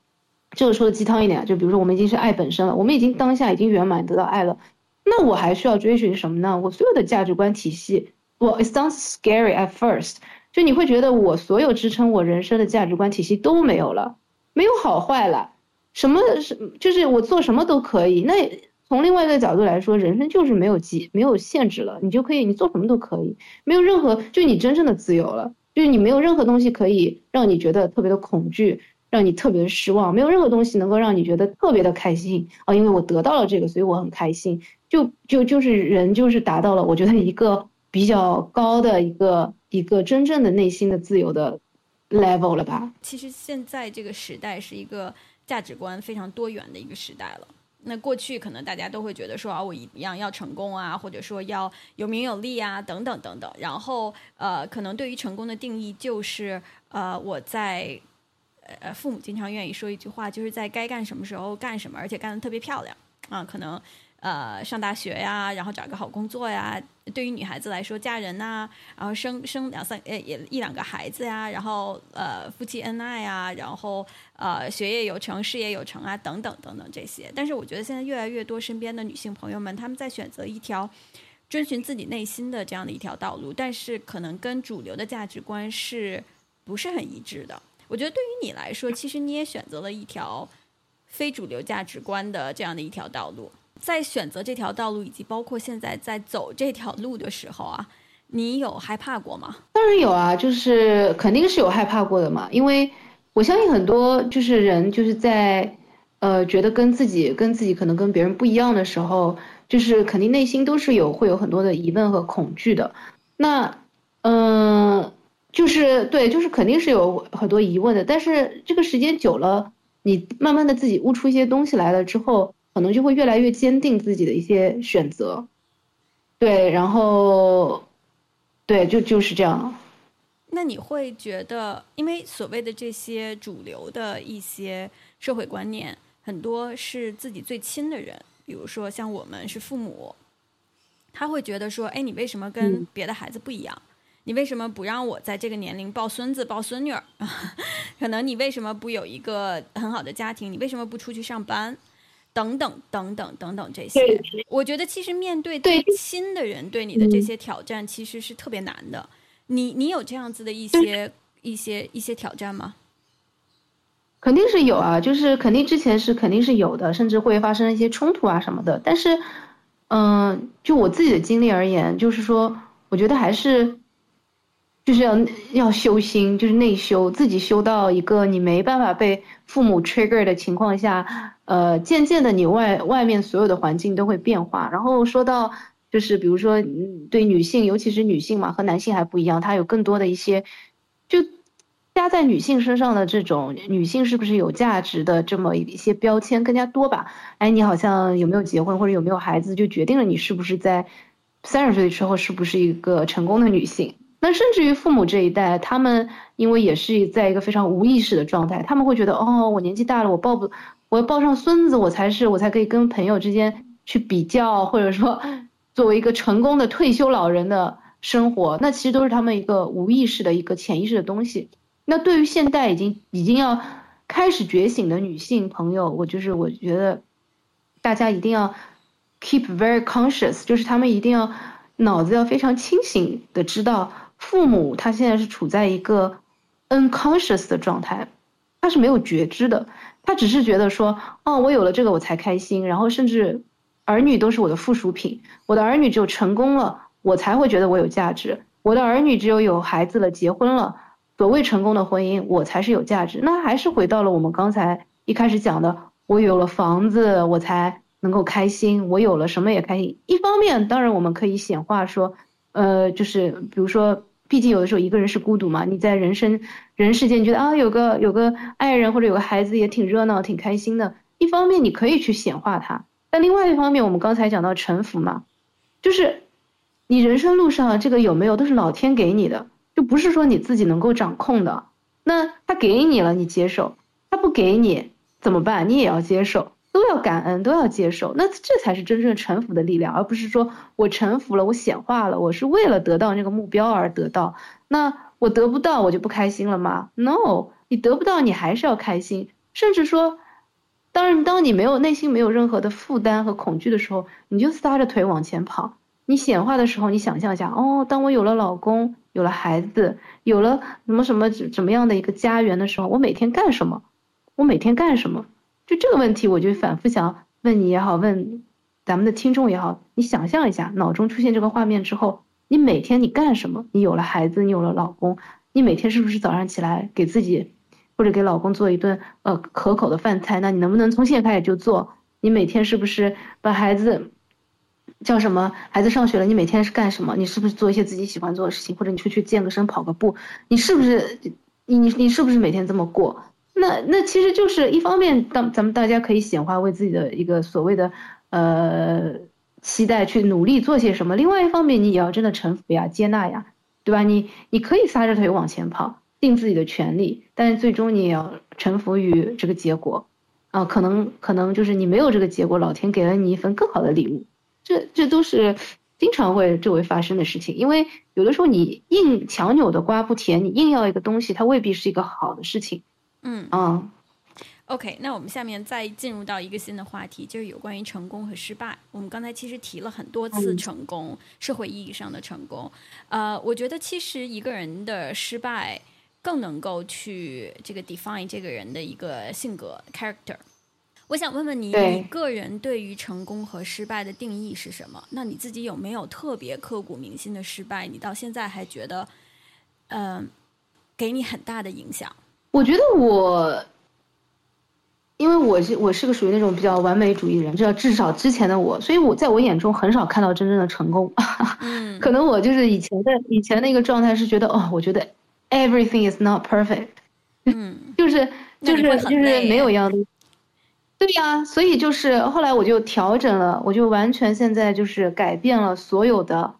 这个说的鸡汤一点，就比如说我们已经是爱本身了，我们已经当下已经圆满得到爱了，那我还需要追寻什么呢？我所有的价值观体系。我 it sounds scary at first，就你会觉得我所有支撑我人生的价值观体系都没有了，没有好坏了，什么是就是我做什么都可以。那从另外一个角度来说，人生就是没有极没有限制了，你就可以你做什么都可以，没有任何就你真正的自由了，就是你没有任何东西可以让你觉得特别的恐惧，让你特别的失望，没有任何东西能够让你觉得特别的开心啊，因为我得到了这个，所以我很开心。就就就是人就是达到了，我觉得一个。比较高的一个一个真正的内心的自由的 level 了吧？其实现在这个时代是一个价值观非常多元的一个时代了。那过去可能大家都会觉得说啊，我一样要成功啊，或者说要有名有利啊，等等等等。然后呃，可能对于成功的定义就是呃，我在呃父母经常愿意说一句话，就是在该干什么时候干什么，而且干得特别漂亮啊，可能。呃，上大学呀，然后找个好工作呀。对于女孩子来说，嫁人呐，然后生生两三呃也一两个孩子呀，然后呃夫妻恩爱啊，然后呃学业有成，事业有成啊，等等等等这些。但是我觉得现在越来越多身边的女性朋友们，她们在选择一条遵循自己内心的这样的一条道路，但是可能跟主流的价值观是不是很一致的？我觉得对于你来说，其实你也选择了一条非主流价值观的这样的一条道路。在选择这条道路，以及包括现在在走这条路的时候啊，你有害怕过吗？当然有啊，就是肯定是有害怕过的嘛。因为我相信很多就是人就是在，呃，觉得跟自己跟自己可能跟别人不一样的时候，就是肯定内心都是有会有很多的疑问和恐惧的。那，嗯，就是对，就是肯定是有很多疑问的。但是这个时间久了，你慢慢的自己悟出一些东西来了之后。可能就会越来越坚定自己的一些选择，对，然后，对，就就是这样。那你会觉得，因为所谓的这些主流的一些社会观念，很多是自己最亲的人，比如说像我们是父母，他会觉得说，哎，你为什么跟别的孩子不一样？你为什么不让我在这个年龄抱孙子抱孙女儿？可能你为什么不有一个很好的家庭？你为什么不出去上班？等等等等等等这些，我觉得其实面对最亲的人对你的这些挑战，其实是特别难的。你你有这样子的一些一些一些挑战吗？肯定是有啊，就是肯定之前是肯定是有的，甚至会发生一些冲突啊什么的。但是，嗯，就我自己的经历而言，就是说，我觉得还是，就是要要修心，就是内修，自己修到一个你没办法被父母 trigger 的情况下，呃，渐渐的你外外面所有的环境都会变化。然后说到，就是比如说，对女性，尤其是女性嘛，和男性还不一样，她有更多的一些，就。加在女性身上的这种女性是不是有价值的这么一些标签更加多吧？哎，你好像有没有结婚或者有没有孩子，就决定了你是不是在三十岁之后是不是一个成功的女性。那甚至于父母这一代，他们因为也是在一个非常无意识的状态，他们会觉得哦，我年纪大了，我抱不，我要抱上孙子，我才是我才可以跟朋友之间去比较，或者说作为一个成功的退休老人的生活，那其实都是他们一个无意识的一个潜意识的东西。那对于现代已经已经要开始觉醒的女性朋友，我就是我觉得，大家一定要 keep very conscious，就是他们一定要脑子要非常清醒的知道，父母他现在是处在一个 unconscious 的状态，他是没有觉知的，他只是觉得说，哦，我有了这个我才开心，然后甚至儿女都是我的附属品，我的儿女只有成功了，我才会觉得我有价值，我的儿女只有有孩子了，结婚了。所谓成功的婚姻，我才是有价值。那还是回到了我们刚才一开始讲的，我有了房子，我才能够开心。我有了什么也开心。一方面，当然我们可以显化说，呃，就是比如说，毕竟有的时候一个人是孤独嘛。你在人生人世间，觉得啊，有个有个爱人或者有个孩子也挺热闹、挺开心的。一方面你可以去显化它，但另外一方面，我们刚才讲到臣服嘛，就是你人生路上这个有没有都是老天给你的。就不是说你自己能够掌控的，那他给你了，你接受；他不给你怎么办？你也要接受，都要感恩，都要接受。那这才是真正臣服的力量，而不是说我臣服了，我显化了，我是为了得到那个目标而得到。那我得不到，我就不开心了吗？No，你得不到，你还是要开心。甚至说，当然，当你没有内心没有任何的负担和恐惧的时候，你就撒着腿往前跑。你显化的时候，你想象一下，哦，当我有了老公。有了孩子，有了什么什么怎么样的一个家园的时候，我每天干什么？我每天干什么？就这个问题，我就反复想问你也好，问咱们的听众也好，你想象一下，脑中出现这个画面之后，你每天你干什么？你有了孩子，你有了老公，你每天是不是早上起来给自己或者给老公做一顿呃可口的饭菜？那你能不能从现在开始就做？你每天是不是把孩子？叫什么？孩子上学了，你每天是干什么？你是不是做一些自己喜欢做的事情，或者你出去健个身、跑个步？你是不是你你你是不是每天这么过？那那其实就是一方面，当咱们大家可以显化为自己的一个所谓的呃期待去努力做些什么；另外一方面，你也要真的臣服呀、接纳呀，对吧？你你可以撒着腿往前跑，尽自己的全力，但是最终你也要臣服于这个结果啊。可能可能就是你没有这个结果，老天给了你一份更好的礼物。这这都是经常会周围发生的事情，因为有的时候你硬强扭的瓜不甜，你硬要一个东西，它未必是一个好的事情。嗯啊，OK，那我们下面再进入到一个新的话题，就是有关于成功和失败。我们刚才其实提了很多次成功，社会意义上的成功。呃，我觉得其实一个人的失败更能够去这个 define 这个人的一个性格 character。我想问问你，你个人对于成功和失败的定义是什么？那你自己有没有特别刻骨铭心的失败？你到现在还觉得，嗯，给你很大的影响？我觉得我，因为我是我是个属于那种比较完美主义人，至至少之前的我，所以我在我眼中很少看到真正的成功。嗯，可能我就是以前的以前那个状态是觉得，哦，我觉得 everything is not perfect。嗯，就是就是就是没有一样的。对呀，所以就是后来我就调整了，我就完全现在就是改变了所有的，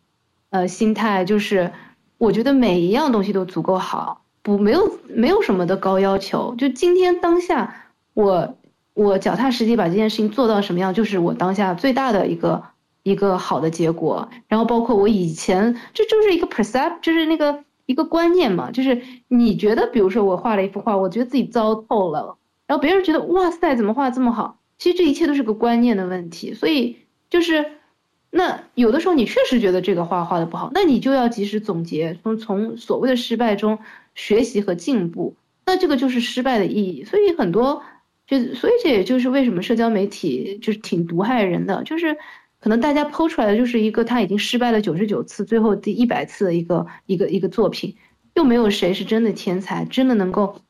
呃，心态，就是我觉得每一样东西都足够好，不没有没有什么的高要求，就今天当下我我脚踏实地把这件事情做到什么样，就是我当下最大的一个一个好的结果。然后包括我以前，这就是一个 percept，就是那个一个观念嘛，就是你觉得，比如说我画了一幅画，我觉得自己糟透了。然后别人觉得哇塞，怎么画这么好？其实这一切都是个观念的问题。所以就是，那有的时候你确实觉得这个画画的不好，那你就要及时总结，从从所谓的失败中学习和进步。那这个就是失败的意义。所以很多就，所以这也就是为什么社交媒体就是挺毒害人的。就是可能大家剖出来的就是一个他已经失败了九十九次，最后第一百次的一个一个一个作品，又没有谁是真的天才，真的能够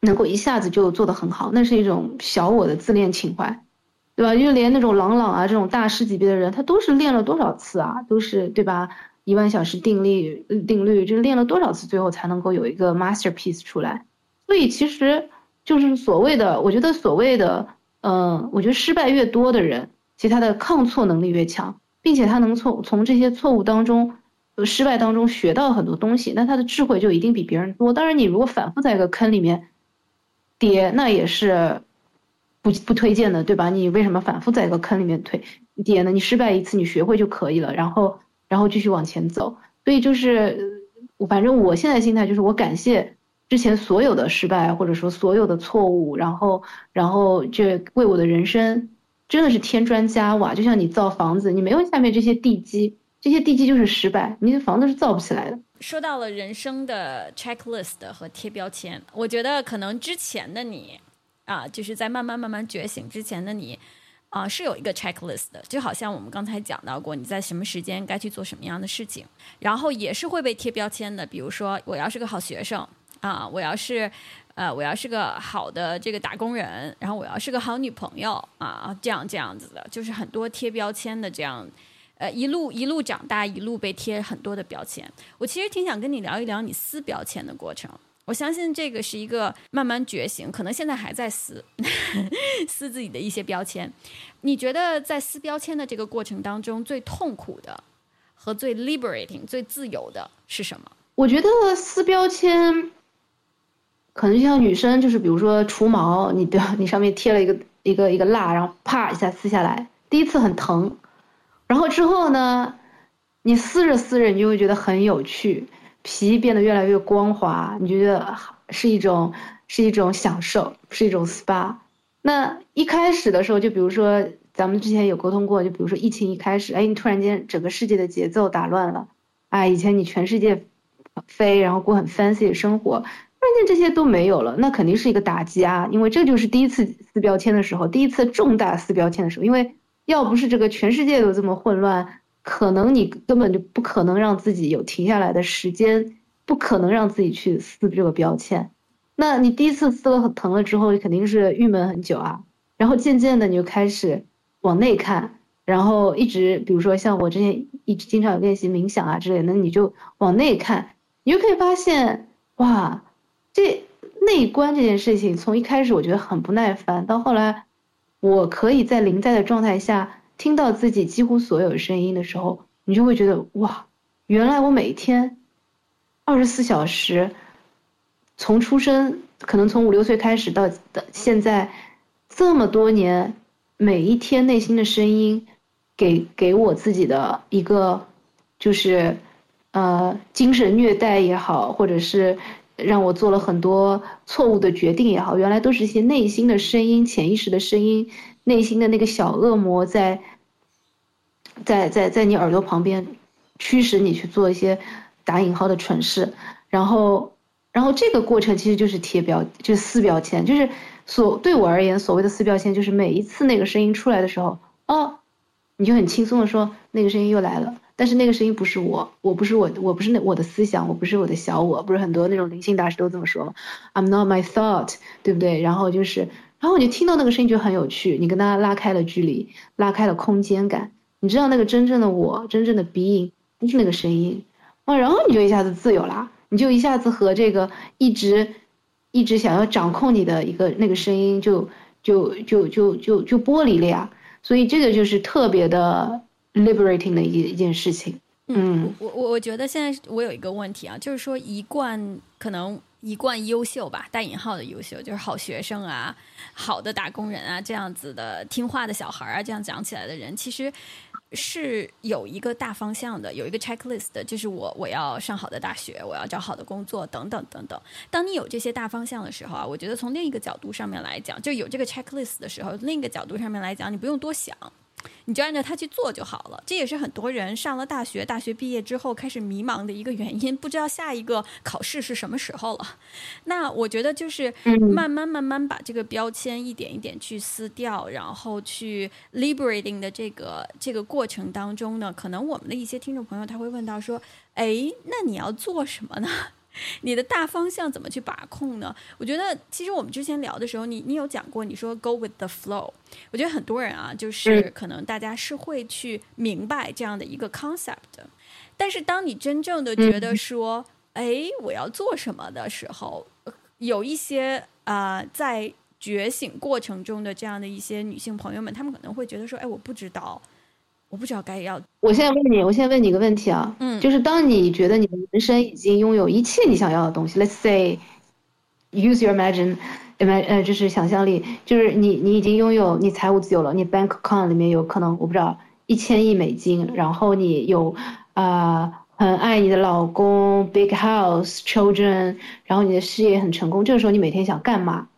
能够一下子就做得很好，那是一种小我的自恋情怀，对吧？就连那种朗朗啊这种大师级别的人，他都是练了多少次啊，都是对吧？一万小时定律定律，就是练了多少次，最后才能够有一个 masterpiece 出来。所以其实就是所谓的，我觉得所谓的，嗯，我觉得失败越多的人，其实他的抗挫能力越强，并且他能从从这些错误当中、失败当中学到很多东西，那他的智慧就一定比别人多。当然，你如果反复在一个坑里面跌，那也是不不推荐的，对吧？你为什么反复在一个坑里面推跌呢？你失败一次，你学会就可以了，然后。然后继续往前走，所以就是，反正我现在心态就是我感谢之前所有的失败或者说所有的错误，然后然后这为我的人生真的是添砖加瓦。就像你造房子，你没有下面这些地基，这些地基就是失败，你的房子是造不起来的。说到了人生的 checklist 和贴标签，我觉得可能之前的你啊，就是在慢慢慢慢觉醒之前的你。啊，是有一个 checklist 的，就好像我们刚才讲到过，你在什么时间该去做什么样的事情，然后也是会被贴标签的。比如说，我要是个好学生啊，我要是，呃，我要是个好的这个打工人，然后我要是个好女朋友啊，这样这样子的，就是很多贴标签的这样，呃，一路一路长大，一路被贴很多的标签。我其实挺想跟你聊一聊你撕标签的过程。我相信这个是一个慢慢觉醒，可能现在还在撕 撕自己的一些标签。你觉得在撕标签的这个过程当中，最痛苦的和最 liberating、最自由的是什么？我觉得撕标签，可能就像女生，就是比如说除毛，你的你上面贴了一个一个一个蜡，然后啪一下撕下来，第一次很疼，然后之后呢，你撕着撕着，你就会觉得很有趣。皮变得越来越光滑，你觉得是一种是一种享受，是一种 SPA。那一开始的时候，就比如说咱们之前有沟通过，就比如说疫情一开始，哎，你突然间整个世界的节奏打乱了，哎，以前你全世界飞，然后过很 fancy 的生活，突然间这些都没有了，那肯定是一个打击啊，因为这就是第一次撕标签的时候，第一次重大撕标签的时候，因为要不是这个全世界都这么混乱。可能你根本就不可能让自己有停下来的时间，不可能让自己去撕这个标签。那你第一次撕了很疼了之后，你肯定是郁闷很久啊。然后渐渐的你就开始往内看，然后一直比如说像我之前一直经常有练习冥想啊之类的，那你就往内看，你就可以发现哇，这内观这件事情从一开始我觉得很不耐烦，到后来我可以在临在的状态下。听到自己几乎所有声音的时候，你就会觉得哇，原来我每天二十四小时，从出生可能从五六岁开始到的现在这么多年，每一天内心的声音，给给我自己的一个就是呃精神虐待也好，或者是让我做了很多错误的决定也好，原来都是一些内心的声音、潜意识的声音。内心的那个小恶魔在，在在在你耳朵旁边，驱使你去做一些打引号的蠢事，然后，然后这个过程其实就是贴标，就是撕标签，就是所对我而言，所谓的撕标签，就是每一次那个声音出来的时候，哦，你就很轻松的说那个声音又来了，但是那个声音不是我，我不是我，我不是那我的思想，我不是我的小我，不是很多那种灵性大师都这么说吗？I'm not my thought，对不对？然后就是。然后你听到那个声音就很有趣，你跟他拉开了距离，拉开了空间感。你知道那个真正的我，真正的 being 不是那个声音，啊，然后你就一下子自由啦，你就一下子和这个一直一直想要掌控你的一个那个声音就就就就就就剥离了呀。所以这个就是特别的 liberating 的一一件事情。嗯，我我我觉得现在我有一个问题啊，就是说一贯可能。一贯优秀吧，带引号的优秀，就是好学生啊，好的打工人啊，这样子的听话的小孩啊，这样讲起来的人，其实是有一个大方向的，有一个 checklist 的，就是我我要上好的大学，我要找好的工作，等等等等。当你有这些大方向的时候啊，我觉得从另一个角度上面来讲，就有这个 checklist 的时候，另一个角度上面来讲，你不用多想。你就按照它去做就好了。这也是很多人上了大学，大学毕业之后开始迷茫的一个原因，不知道下一个考试是什么时候了。那我觉得就是慢慢慢慢把这个标签一点一点去撕掉，然后去 liberating 的这个这个过程当中呢，可能我们的一些听众朋友他会问到说：“哎，那你要做什么呢？” 你的大方向怎么去把控呢？我觉得其实我们之前聊的时候，你你有讲过，你说 go with the flow。我觉得很多人啊，就是可能大家是会去明白这样的一个 concept 的，但是当你真正的觉得说，哎，我要做什么的时候，有一些啊，在觉醒过程中的这样的一些女性朋友们，她们可能会觉得说，哎，我不知道。我不知道该要。我现在问你，我现在问你一个问题啊，嗯，就是当你觉得你的人生已经拥有一切你想要的东西，Let's say，use your imagine，imag，呃，就是想象力，就是你你已经拥有你财务自由了，你 bank account 里面有可能我不知道一千亿美金，然后你有啊很爱你的老公，big house，children，然后你的事业很成功，这个时候你每天想干嘛？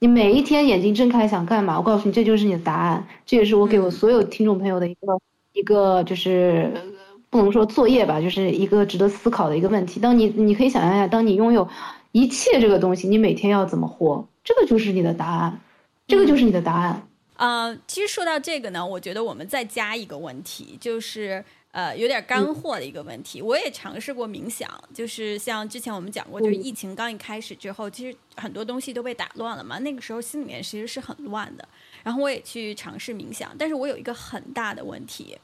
你每一天眼睛睁开想干嘛？我告诉你，这就是你的答案。这也是我给我所有听众朋友的一个一个，就是不能说作业吧，就是一个值得思考的一个问题。当你你可以想象一下，当你拥有一切这个东西，你每天要怎么活？这个就是你的答案，这个就是你的答案。呃，其实说到这个呢，我觉得我们再加一个问题，就是。呃，有点干货的一个问题，我也尝试过冥想，就是像之前我们讲过，就是疫情刚一开始之后，其实很多东西都被打乱了嘛，那个时候心里面其实是很乱的。然后我也去尝试冥想，但是我有一个很大的问题，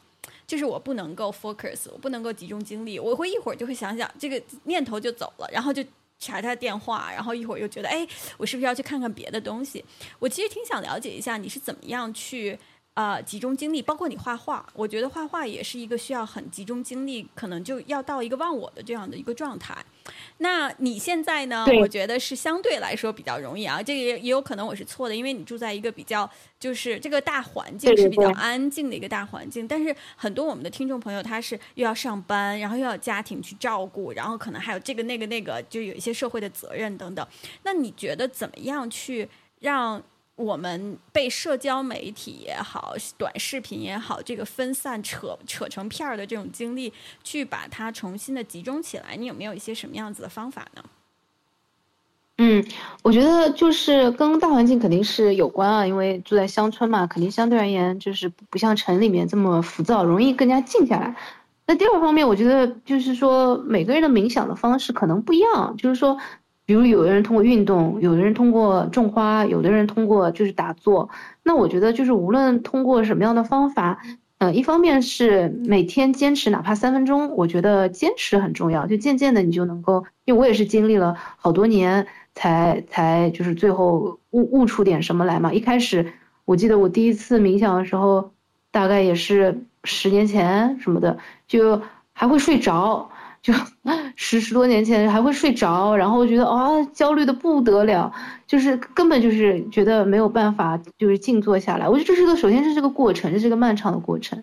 就是我不能够 focus，我不能够集中精力，我会一会儿就会想想这个念头就走了，然后就查查电话，然后一会儿又觉得，哎，我是不是要去看看别的东西？我其实挺想了解一下你是怎么样去。呃，集中精力，包括你画画，我觉得画画也是一个需要很集中精力，可能就要到一个忘我的这样的一个状态。那你现在呢？我觉得是相对来说比较容易啊，这个也也有可能我是错的，因为你住在一个比较就是这个大环境是比较安静的一个大环境。但是很多我们的听众朋友他是又要上班，然后又要家庭去照顾，然后可能还有这个那个那个，就有一些社会的责任等等。那你觉得怎么样去让？我们被社交媒体也好，短视频也好，这个分散扯扯成片儿的这种经历，去把它重新的集中起来，你有没有一些什么样子的方法呢？嗯，我觉得就是跟大环境肯定是有关啊，因为住在乡村嘛，肯定相对而言就是不像城里面这么浮躁，容易更加静下来。那第二方面，我觉得就是说每个人的冥想的方式可能不一样，就是说。比如有的人通过运动，有的人通过种花，有的人通过就是打坐。那我觉得就是无论通过什么样的方法，呃，一方面是每天坚持哪怕三分钟，我觉得坚持很重要。就渐渐的你就能够，因为我也是经历了好多年才才就是最后悟悟出点什么来嘛。一开始我记得我第一次冥想的时候，大概也是十年前什么的，就还会睡着。就 十十多年前还会睡着，然后觉得啊焦虑的不得了，就是根本就是觉得没有办法就是静坐下来。我觉得这是个首先是这个过程，这是个漫长的过程。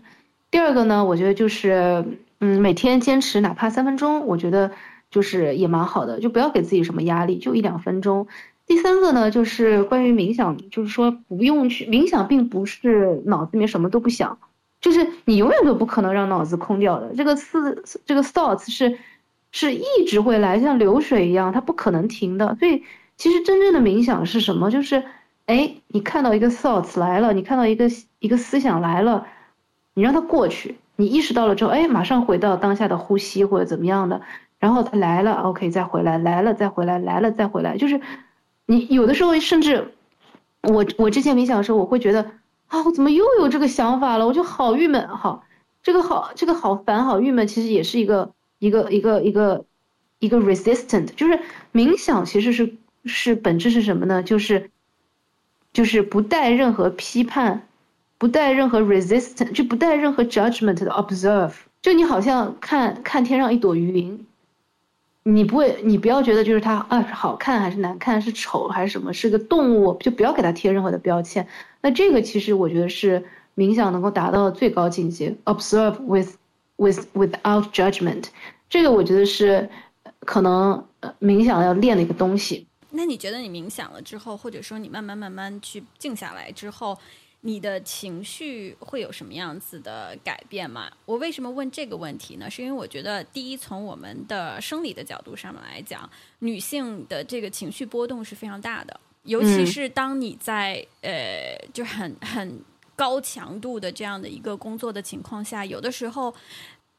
第二个呢，我觉得就是嗯每天坚持哪怕三分钟，我觉得就是也蛮好的，就不要给自己什么压力，就一两分钟。第三个呢，就是关于冥想，就是说不用去冥想，并不是脑子里面什么都不想。就是你永远都不可能让脑子空掉的，这个思这个 thoughts 是是一直会来，像流水一样，它不可能停的。所以其实真正的冥想是什么？就是哎，你看到一个 thoughts 来了，你看到一个一个思想来了，你让它过去，你意识到了之后，哎，马上回到当下的呼吸或者怎么样的，然后它来了，OK，再回来，来了再回来，来了再回来，就是你有的时候甚至我我之前冥想的时候，我会觉得。啊，我怎么又有这个想法了？我就好郁闷，好，这个好，这个好烦，好郁闷。其实也是一个一个一个一个一个 resistant，就是冥想其实是是本质是什么呢？就是就是不带任何批判，不带任何 resistant，就不带任何 judgment 的 observe，就你好像看看天上一朵云。你不会，你不要觉得就是它啊是好看还是难看，是丑还是什么，是个动物，就不要给它贴任何的标签。那这个其实我觉得是冥想能够达到的最高境界，observe with with without judgment。这个我觉得是可能冥想要练的一个东西。那你觉得你冥想了之后，或者说你慢慢慢慢去静下来之后，你的情绪会有什么样子的改变吗？我为什么问这个问题呢？是因为我觉得，第一，从我们的生理的角度上面来讲，女性的这个情绪波动是非常大的，尤其是当你在呃，就很很高强度的这样的一个工作的情况下，有的时候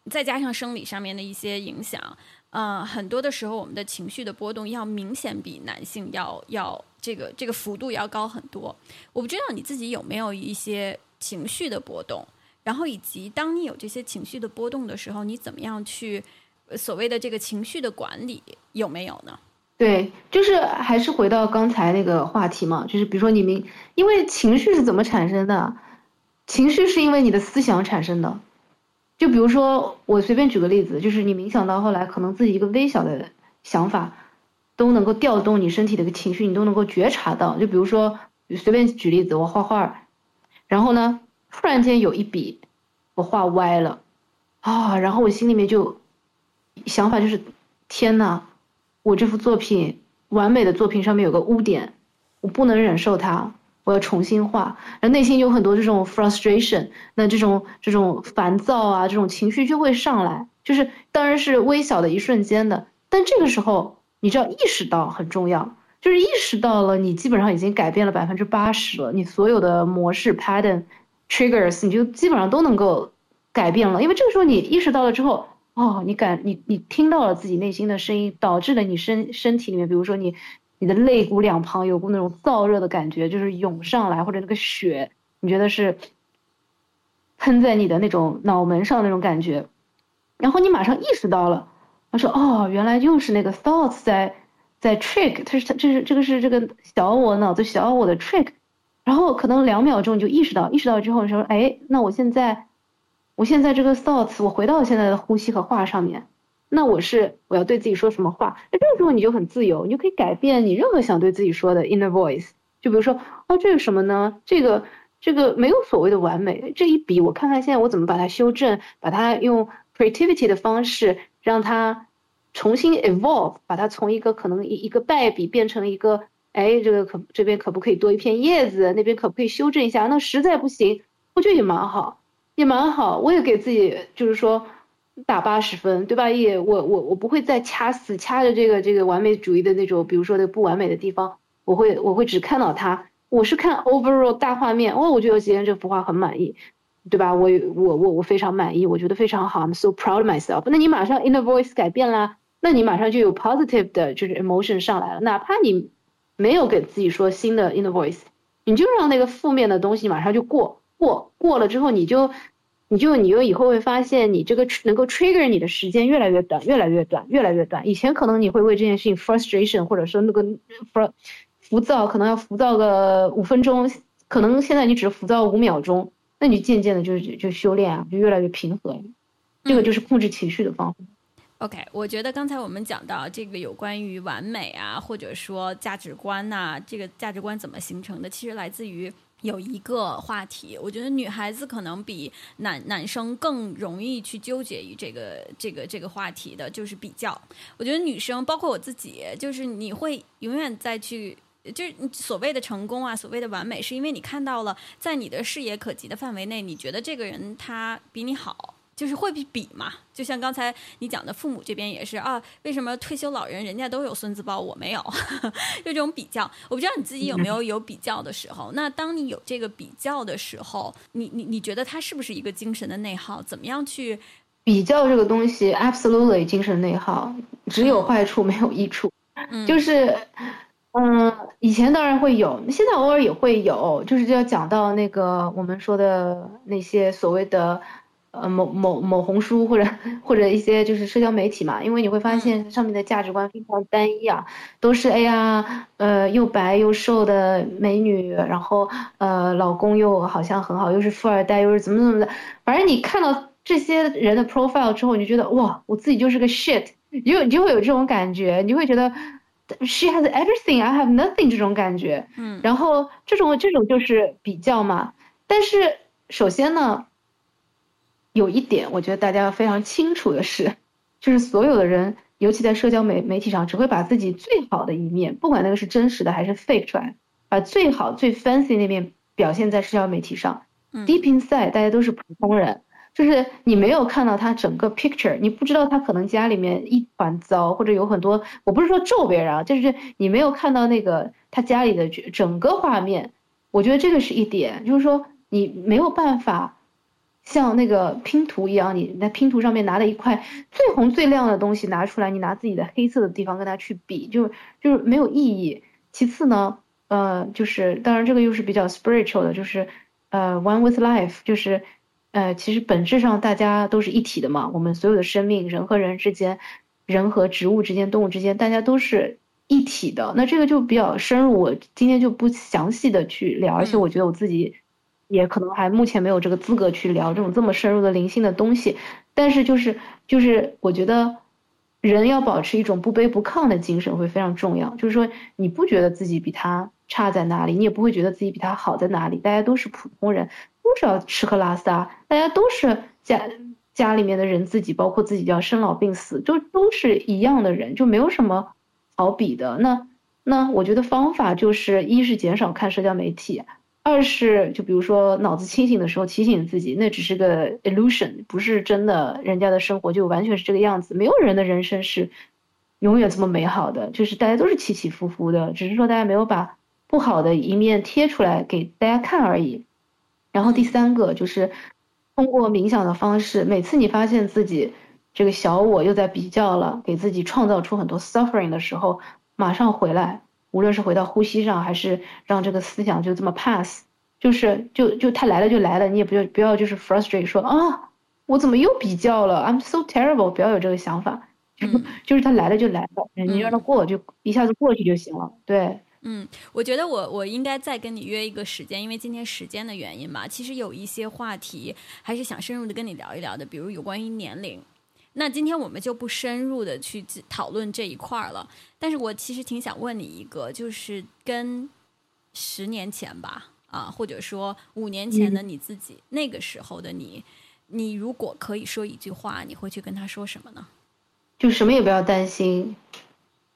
再加上生理上面的一些影响。呃，很多的时候，我们的情绪的波动要明显比男性要要这个这个幅度要高很多。我不知道你自己有没有一些情绪的波动，然后以及当你有这些情绪的波动的时候，你怎么样去所谓的这个情绪的管理有没有呢？对，就是还是回到刚才那个话题嘛，就是比如说你们，因为情绪是怎么产生的？情绪是因为你的思想产生的。就比如说，我随便举个例子，就是你冥想到后来，可能自己一个微小的想法，都能够调动你身体的一个情绪，你都能够觉察到。就比如说，随便举例子，我画画，然后呢，突然间有一笔我画歪了，啊，然后我心里面就想法就是，天呐，我这幅作品完美的作品上面有个污点，我不能忍受它。我要重新画，然后内心有很多这种 frustration，那这种这种烦躁啊，这种情绪就会上来，就是当然是微小的一瞬间的，但这个时候你知道意识到很重要，就是意识到了，你基本上已经改变了百分之八十了，你所有的模式 pattern triggers 你就基本上都能够改变了，因为这个时候你意识到了之后，哦，你感你你听到了自己内心的声音，导致了你身身体里面，比如说你。你的肋骨两旁有股那种燥热的感觉，就是涌上来，或者那个血，你觉得是喷在你的那种脑门上那种感觉，然后你马上意识到了，他说：“哦，原来又是那个 thoughts 在在 trick，他是他这是这个是这个小我脑子小我的 trick。”然后可能两秒钟你就意识到，意识到之后你说：“哎，那我现在，我现在这个 thoughts，我回到现在的呼吸和话上面。”那我是我要对自己说什么话？那这个时候你就很自由，你就可以改变你任何想对自己说的 inner voice。就比如说，哦，这有什么呢？这个这个没有所谓的完美。这一笔我看看现在我怎么把它修正，把它用 creativity 的方式让它重新 evolve，把它从一个可能一一个败笔变成一个，哎，这个可这边可不可以多一片叶子？那边可不可以修正一下？那实在不行，我觉得也蛮好，也蛮好。我也给自己就是说。打八十分，对吧？也我我我不会再掐死掐着这个这个完美主义的那种，比如说的不完美的地方，我会我会只看到它。我是看 overall 大画面，哦，我觉得今天这幅画很满意，对吧？我我我我非常满意，我觉得非常好，I'm so proud myself。那你马上 inner voice 改变啦，那你马上就有 positive 的就是 emotion 上来了。哪怕你没有给自己说新的 inner voice，你就让那个负面的东西马上就过过过了之后，你就。你就你就以后会发现，你这个能够 trigger 你的时间越来越短，越来越短，越来越短。以前可能你会为这件事情 frustration，或者说那个浮浮躁，可能要浮躁个五分钟，可能现在你只浮躁五秒钟，那你渐渐的就就修炼啊，就越来越平和。这个就是控制情绪的方法。OK，我觉得刚才我们讲到这个有关于完美啊，或者说价值观呐，这个价值观怎么形成的，其实来自于。有一个话题，我觉得女孩子可能比男男生更容易去纠结于这个这个这个话题的，就是比较。我觉得女生，包括我自己，就是你会永远在去，就是所谓的成功啊，所谓的完美，是因为你看到了在你的视野可及的范围内，你觉得这个人他比你好。就是会比比嘛，就像刚才你讲的，父母这边也是啊。为什么退休老人人家都有孙子抱，我没有？就这种比较，我不知道你自己有没有有比较的时候。那当你有这个比较的时候，你你你觉得他是不是一个精神的内耗？怎么样去比较这个东西？Absolutely，精神内耗，只有坏处没有益处。嗯就是，嗯，以前当然会有，现在偶尔也会有。就是就要讲到那个我们说的那些所谓的。呃，某某某红书或者或者一些就是社交媒体嘛，因为你会发现上面的价值观非常单一啊，都是哎呀，呃，又白又瘦的美女，然后呃，老公又好像很好，又是富二代，又是怎么怎么的，反正你看到这些人的 profile 之后，你就觉得哇，我自己就是个 shit，你就你就会有这种感觉，你会觉得 she has everything，I have nothing 这种感觉，嗯，然后这种这种就是比较嘛，但是首先呢。有一点，我觉得大家要非常清楚的是，就是所有的人，尤其在社交媒媒体上，只会把自己最好的一面，不管那个是真实的还是 fake 出来，把最好最 fancy 那面表现在社交媒体上，deep inside 大家都是普通人，就是你没有看到他整个 picture，你不知道他可能家里面一团糟，或者有很多，我不是说咒别人啊，就是你没有看到那个他家里的整个画面，我觉得这个是一点，就是说你没有办法像那个拼图一样，你在拼图上面拿了一块最红最亮的东西拿出来，你拿自己的黑色的地方跟他去比，就就是没有意义。其次呢。呃，就是当然这个又是比较 spiritual 的，就是呃 one with life，就是呃其实本质上大家都是一体的嘛，我们所有的生命，人和人之间，人和植物之间，动物之间，大家都是一体的。那这个就比较深入，我今天就不详细的去聊，而且我觉得我自己也可能还目前没有这个资格去聊这种这么深入的灵性的东西。但是就是就是我觉得。人要保持一种不卑不亢的精神会非常重要，就是说你不觉得自己比他差在哪里，你也不会觉得自己比他好在哪里，大家都是普通人，都都是要吃喝拉撒，大家都是家家里面的人，自己包括自己要生老病死，就都是一样的人，就没有什么好比的。那那我觉得方法就是一是减少看社交媒体。二是就比如说脑子清醒的时候提醒自己，那只是个 illusion，不是真的，人家的生活就完全是这个样子。没有人的人生是永远这么美好的，就是大家都是起起伏伏的，只是说大家没有把不好的一面贴出来给大家看而已。然后第三个就是通过冥想的方式，每次你发现自己这个小我又在比较了，给自己创造出很多 suffering 的时候，马上回来。无论是回到呼吸上，还是让这个思想就这么 pass，就是就就他来了就来了，你也不要不要就是 frustrate 说啊，我怎么又比较了？I'm so terrible，不要有这个想法，就 就是他来了就来了，你让他过就一下子过去就行了。对，嗯，我觉得我我应该再跟你约一个时间，因为今天时间的原因嘛，其实有一些话题还是想深入的跟你聊一聊的，比如有关于年龄。那今天我们就不深入的去讨论这一块儿了，但是我其实挺想问你一个，就是跟十年前吧，啊，或者说五年前的你自己，那个时候的你，你如果可以说一句话，你会去跟他说什么呢？就什么也不要担心，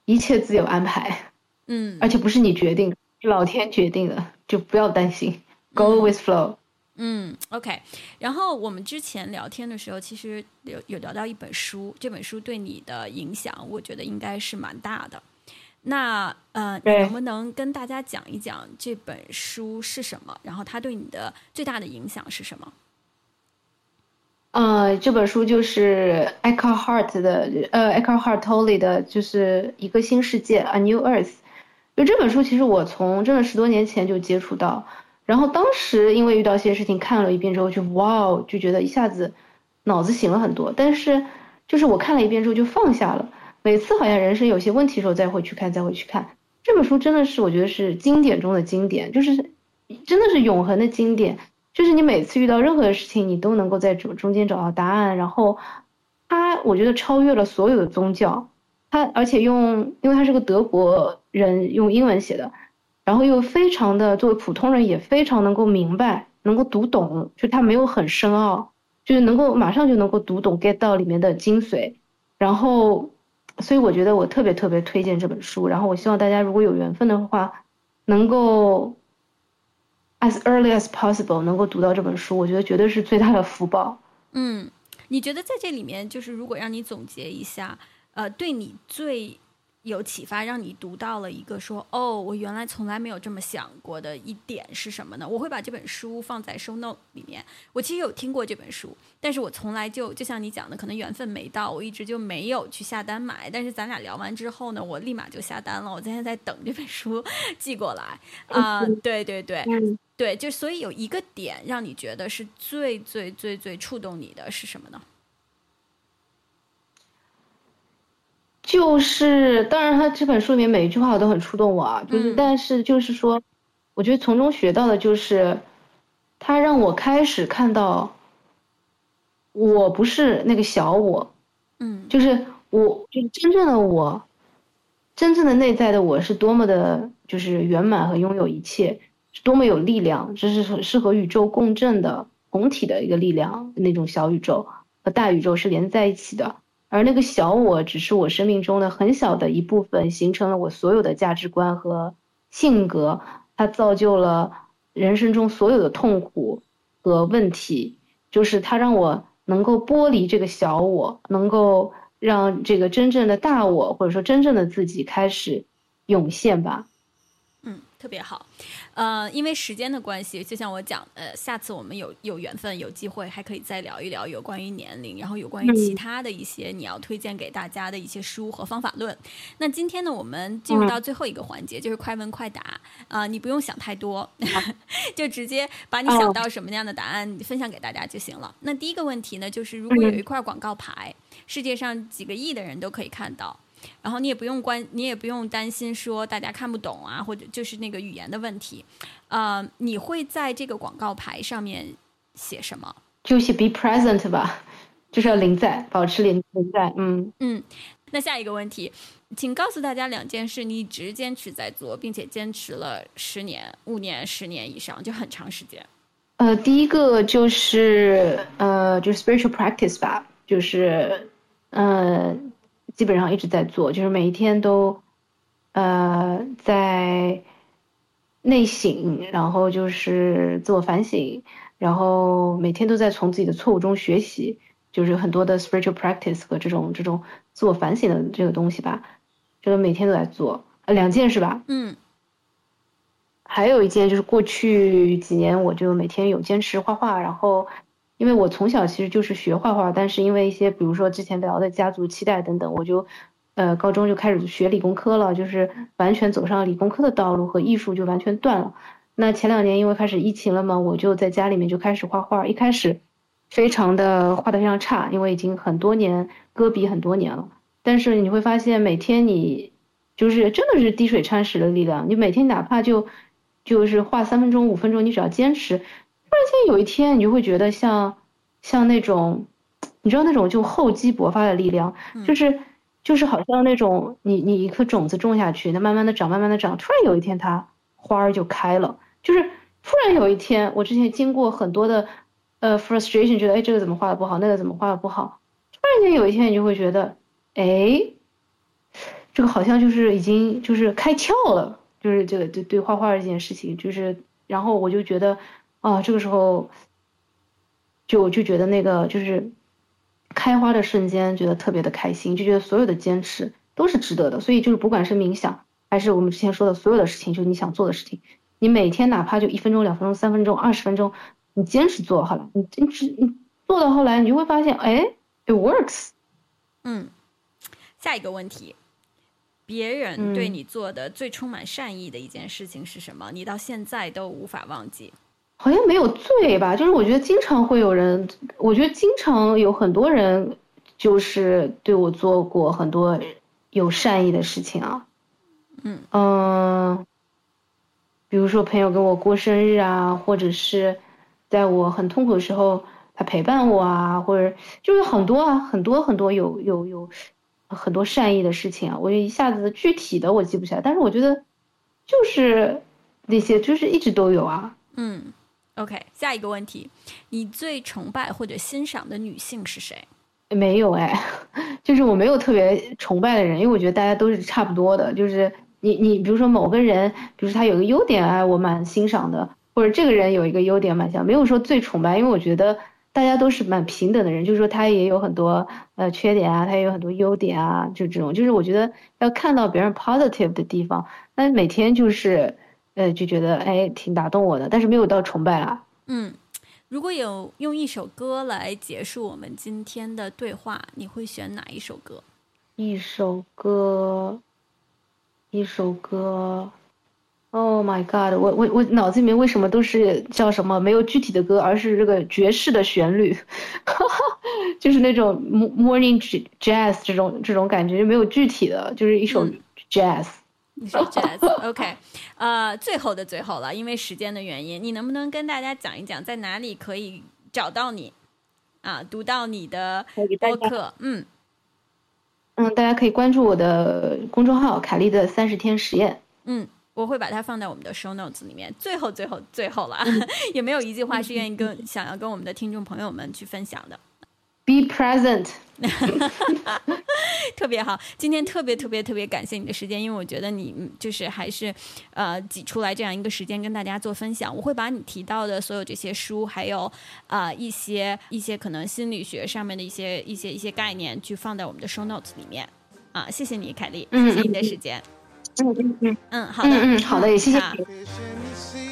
一切自有安排，嗯，而且不是你决定，是老天决定的，就不要担心，Go with flow。嗯，OK。然后我们之前聊天的时候，其实有有聊到一本书，这本书对你的影响，我觉得应该是蛮大的。那呃，你能不能跟大家讲一讲这本书是什么？然后它对你的最大的影响是什么？呃，这本书就是 Eckhart Hart 的，呃，Eckhart Hart Tolle 的，就是一个新世界，A New Earth。就这本书，其实我从真的十多年前就接触到。然后当时因为遇到一些事情，看了一遍之后就哇哦，就觉得一下子脑子醒了很多。但是就是我看了一遍之后就放下了。每次好像人生有些问题的时候再会去看，再会去看这本书，真的是我觉得是经典中的经典，就是真的是永恒的经典。就是你每次遇到任何的事情，你都能够在中中间找到答案。然后它我觉得超越了所有的宗教。它而且用，因为它是个德国人用英文写的。然后又非常的作为普通人也非常能够明白，能够读懂，就他没有很深奥，就是能够马上就能够读懂 get 到里面的精髓。然后，所以我觉得我特别特别推荐这本书。然后我希望大家如果有缘分的话，能够 as early as possible 能够读到这本书，我觉得绝对是最大的福报。嗯，你觉得在这里面，就是如果让你总结一下，呃，对你最。有启发，让你读到了一个说哦，我原来从来没有这么想过的一点是什么呢？我会把这本书放在 show note 里面。我其实有听过这本书，但是我从来就就像你讲的，可能缘分没到，我一直就没有去下单买。但是咱俩聊完之后呢，我立马就下单了。我今天在等这本书 寄过来啊！对对对，对，就所以有一个点让你觉得是最最最最触动你的是什么呢？就是，当然，他这本书里面每一句话我都很触动我啊。就是，但是就是说，我觉得从中学到的就是，他让我开始看到，我不是那个小我，嗯，就是我，就是真正的我，真正的内在的我是多么的，就是圆满和拥有一切，是多么有力量，这是很适合宇宙共振的宏体的一个力量，那种小宇宙和大宇宙是连在一起的。而那个小我只是我生命中的很小的一部分，形成了我所有的价值观和性格，它造就了人生中所有的痛苦和问题，就是它让我能够剥离这个小我，能够让这个真正的大我或者说真正的自己开始涌现吧。嗯，特别好。呃，因为时间的关系，就像我讲，呃，下次我们有有缘分、有机会，还可以再聊一聊有关于年龄，然后有关于其他的一些你要推荐给大家的一些书和方法论。那今天呢，我们进入到最后一个环节，就是快问快答啊，你不用想太多，就直接把你想到什么样的答案分享给大家就行了。那第一个问题呢，就是如果有一块广告牌，世界上几个亿的人都可以看到。然后你也不用关，你也不用担心说大家看不懂啊，或者就是那个语言的问题，呃，你会在这个广告牌上面写什么？就写 be present 吧，就是要临在，保持临临在。嗯嗯。那下一个问题，请告诉大家两件事，你一直坚持在做，并且坚持了十年、五年、十年以上，就很长时间。呃，第一个就是呃，就是 spiritual practice 吧，就是嗯。基本上一直在做，就是每一天都，呃，在内省，然后就是自我反省，然后每天都在从自己的错误中学习，就是很多的 spiritual practice 和这种这种自我反省的这个东西吧，这个每天都在做，呃，两件是吧？嗯。还有一件就是过去几年我就每天有坚持画画，然后。因为我从小其实就是学画画，但是因为一些比如说之前聊的家族期待等等，我就，呃，高中就开始学理工科了，就是完全走上理工科的道路和艺术就完全断了。那前两年因为开始疫情了嘛，我就在家里面就开始画画，一开始非常的画的非常差，因为已经很多年搁笔很多年了。但是你会发现每天你就是真的是滴水穿石的力量，你每天哪怕就就是画三分钟五分钟，你只要坚持。突然间有一天，你就会觉得像，像那种，你知道那种就厚积薄发的力量，就是就是好像那种你你一颗种子种下去，它慢慢的长，慢慢的长，突然有一天它花儿就开了。就是突然有一天，我之前经过很多的呃 frustration，觉得哎这个怎么画的不好，那个怎么画的不好，突然间有一天你就会觉得，哎，这个好像就是已经就是开窍了，就是这个对对画画这件事情，就是然后我就觉得。啊，这个时候就就觉得那个就是开花的瞬间，觉得特别的开心，就觉得所有的坚持都是值得的。所以就是不管是冥想，还是我们之前说的所有的事情，就是你想做的事情，你每天哪怕就一分钟、两分钟、三分钟、二十分钟，你坚持做好了，你坚持你做到后来，你就会发现，哎，it works。嗯，下一个问题，别人对你做的最充满善意的一件事情是什么？你到现在都无法忘记。好像没有罪吧，就是我觉得经常会有人，我觉得经常有很多人，就是对我做过很多有善意的事情啊。嗯嗯，比如说朋友给我过生日啊，或者是在我很痛苦的时候他陪伴我啊，或者就是很多啊，很多很多有有有很多善意的事情啊。我就一下子具体的我记不起来，但是我觉得就是那些就是一直都有啊。嗯。OK，下一个问题，你最崇拜或者欣赏的女性是谁？没有哎，就是我没有特别崇拜的人，因为我觉得大家都是差不多的。就是你你比如说某个人，比如说他有个优点哎，我蛮欣赏的，或者这个人有一个优点蛮像，没有说最崇拜，因为我觉得大家都是蛮平等的人，就是说他也有很多呃缺点啊，他也有很多优点啊，就这种，就是我觉得要看到别人 positive 的地方，那每天就是。呃，就觉得哎，挺打动我的，但是没有到崇拜啊。嗯，如果有用一首歌来结束我们今天的对话，你会选哪一首歌？一首歌，一首歌。Oh my god！我我我脑子里面为什么都是叫什么？没有具体的歌，而是这个爵士的旋律，就是那种 morning jazz 这种这种感觉，就没有具体的，就是一首 jazz。你说 jazz，OK，呃，最后的最后了，因为时间的原因，你能不能跟大家讲一讲，在哪里可以找到你啊？读到你的播客，嗯嗯，大家可以关注我的公众号“凯丽的三十天实验”。嗯，我会把它放在我们的 show notes 里面。最后，最后，最后了，也没有一句话是愿意跟想要跟我们的听众朋友们去分享的。Be present. 特别好，今天特别特别特别感谢你的时间，因为我觉得你就是还是呃挤出来这样一个时间跟大家做分享。我会把你提到的所有这些书，还有啊一些一些可能心理学上面的一些一些一些概念，去放在我们的 show notes 里面。啊，谢谢你，凯丽，谢谢你的时间。嗯嗯嗯嗯，好的，嗯嗯好的，也谢谢你。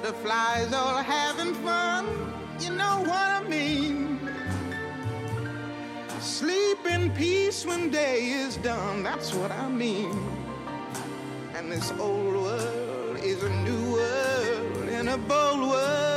Butterflies all having fun. You know what I mean. Sleep in peace when day is done. That's what I mean. And this old world is a new world and a bold world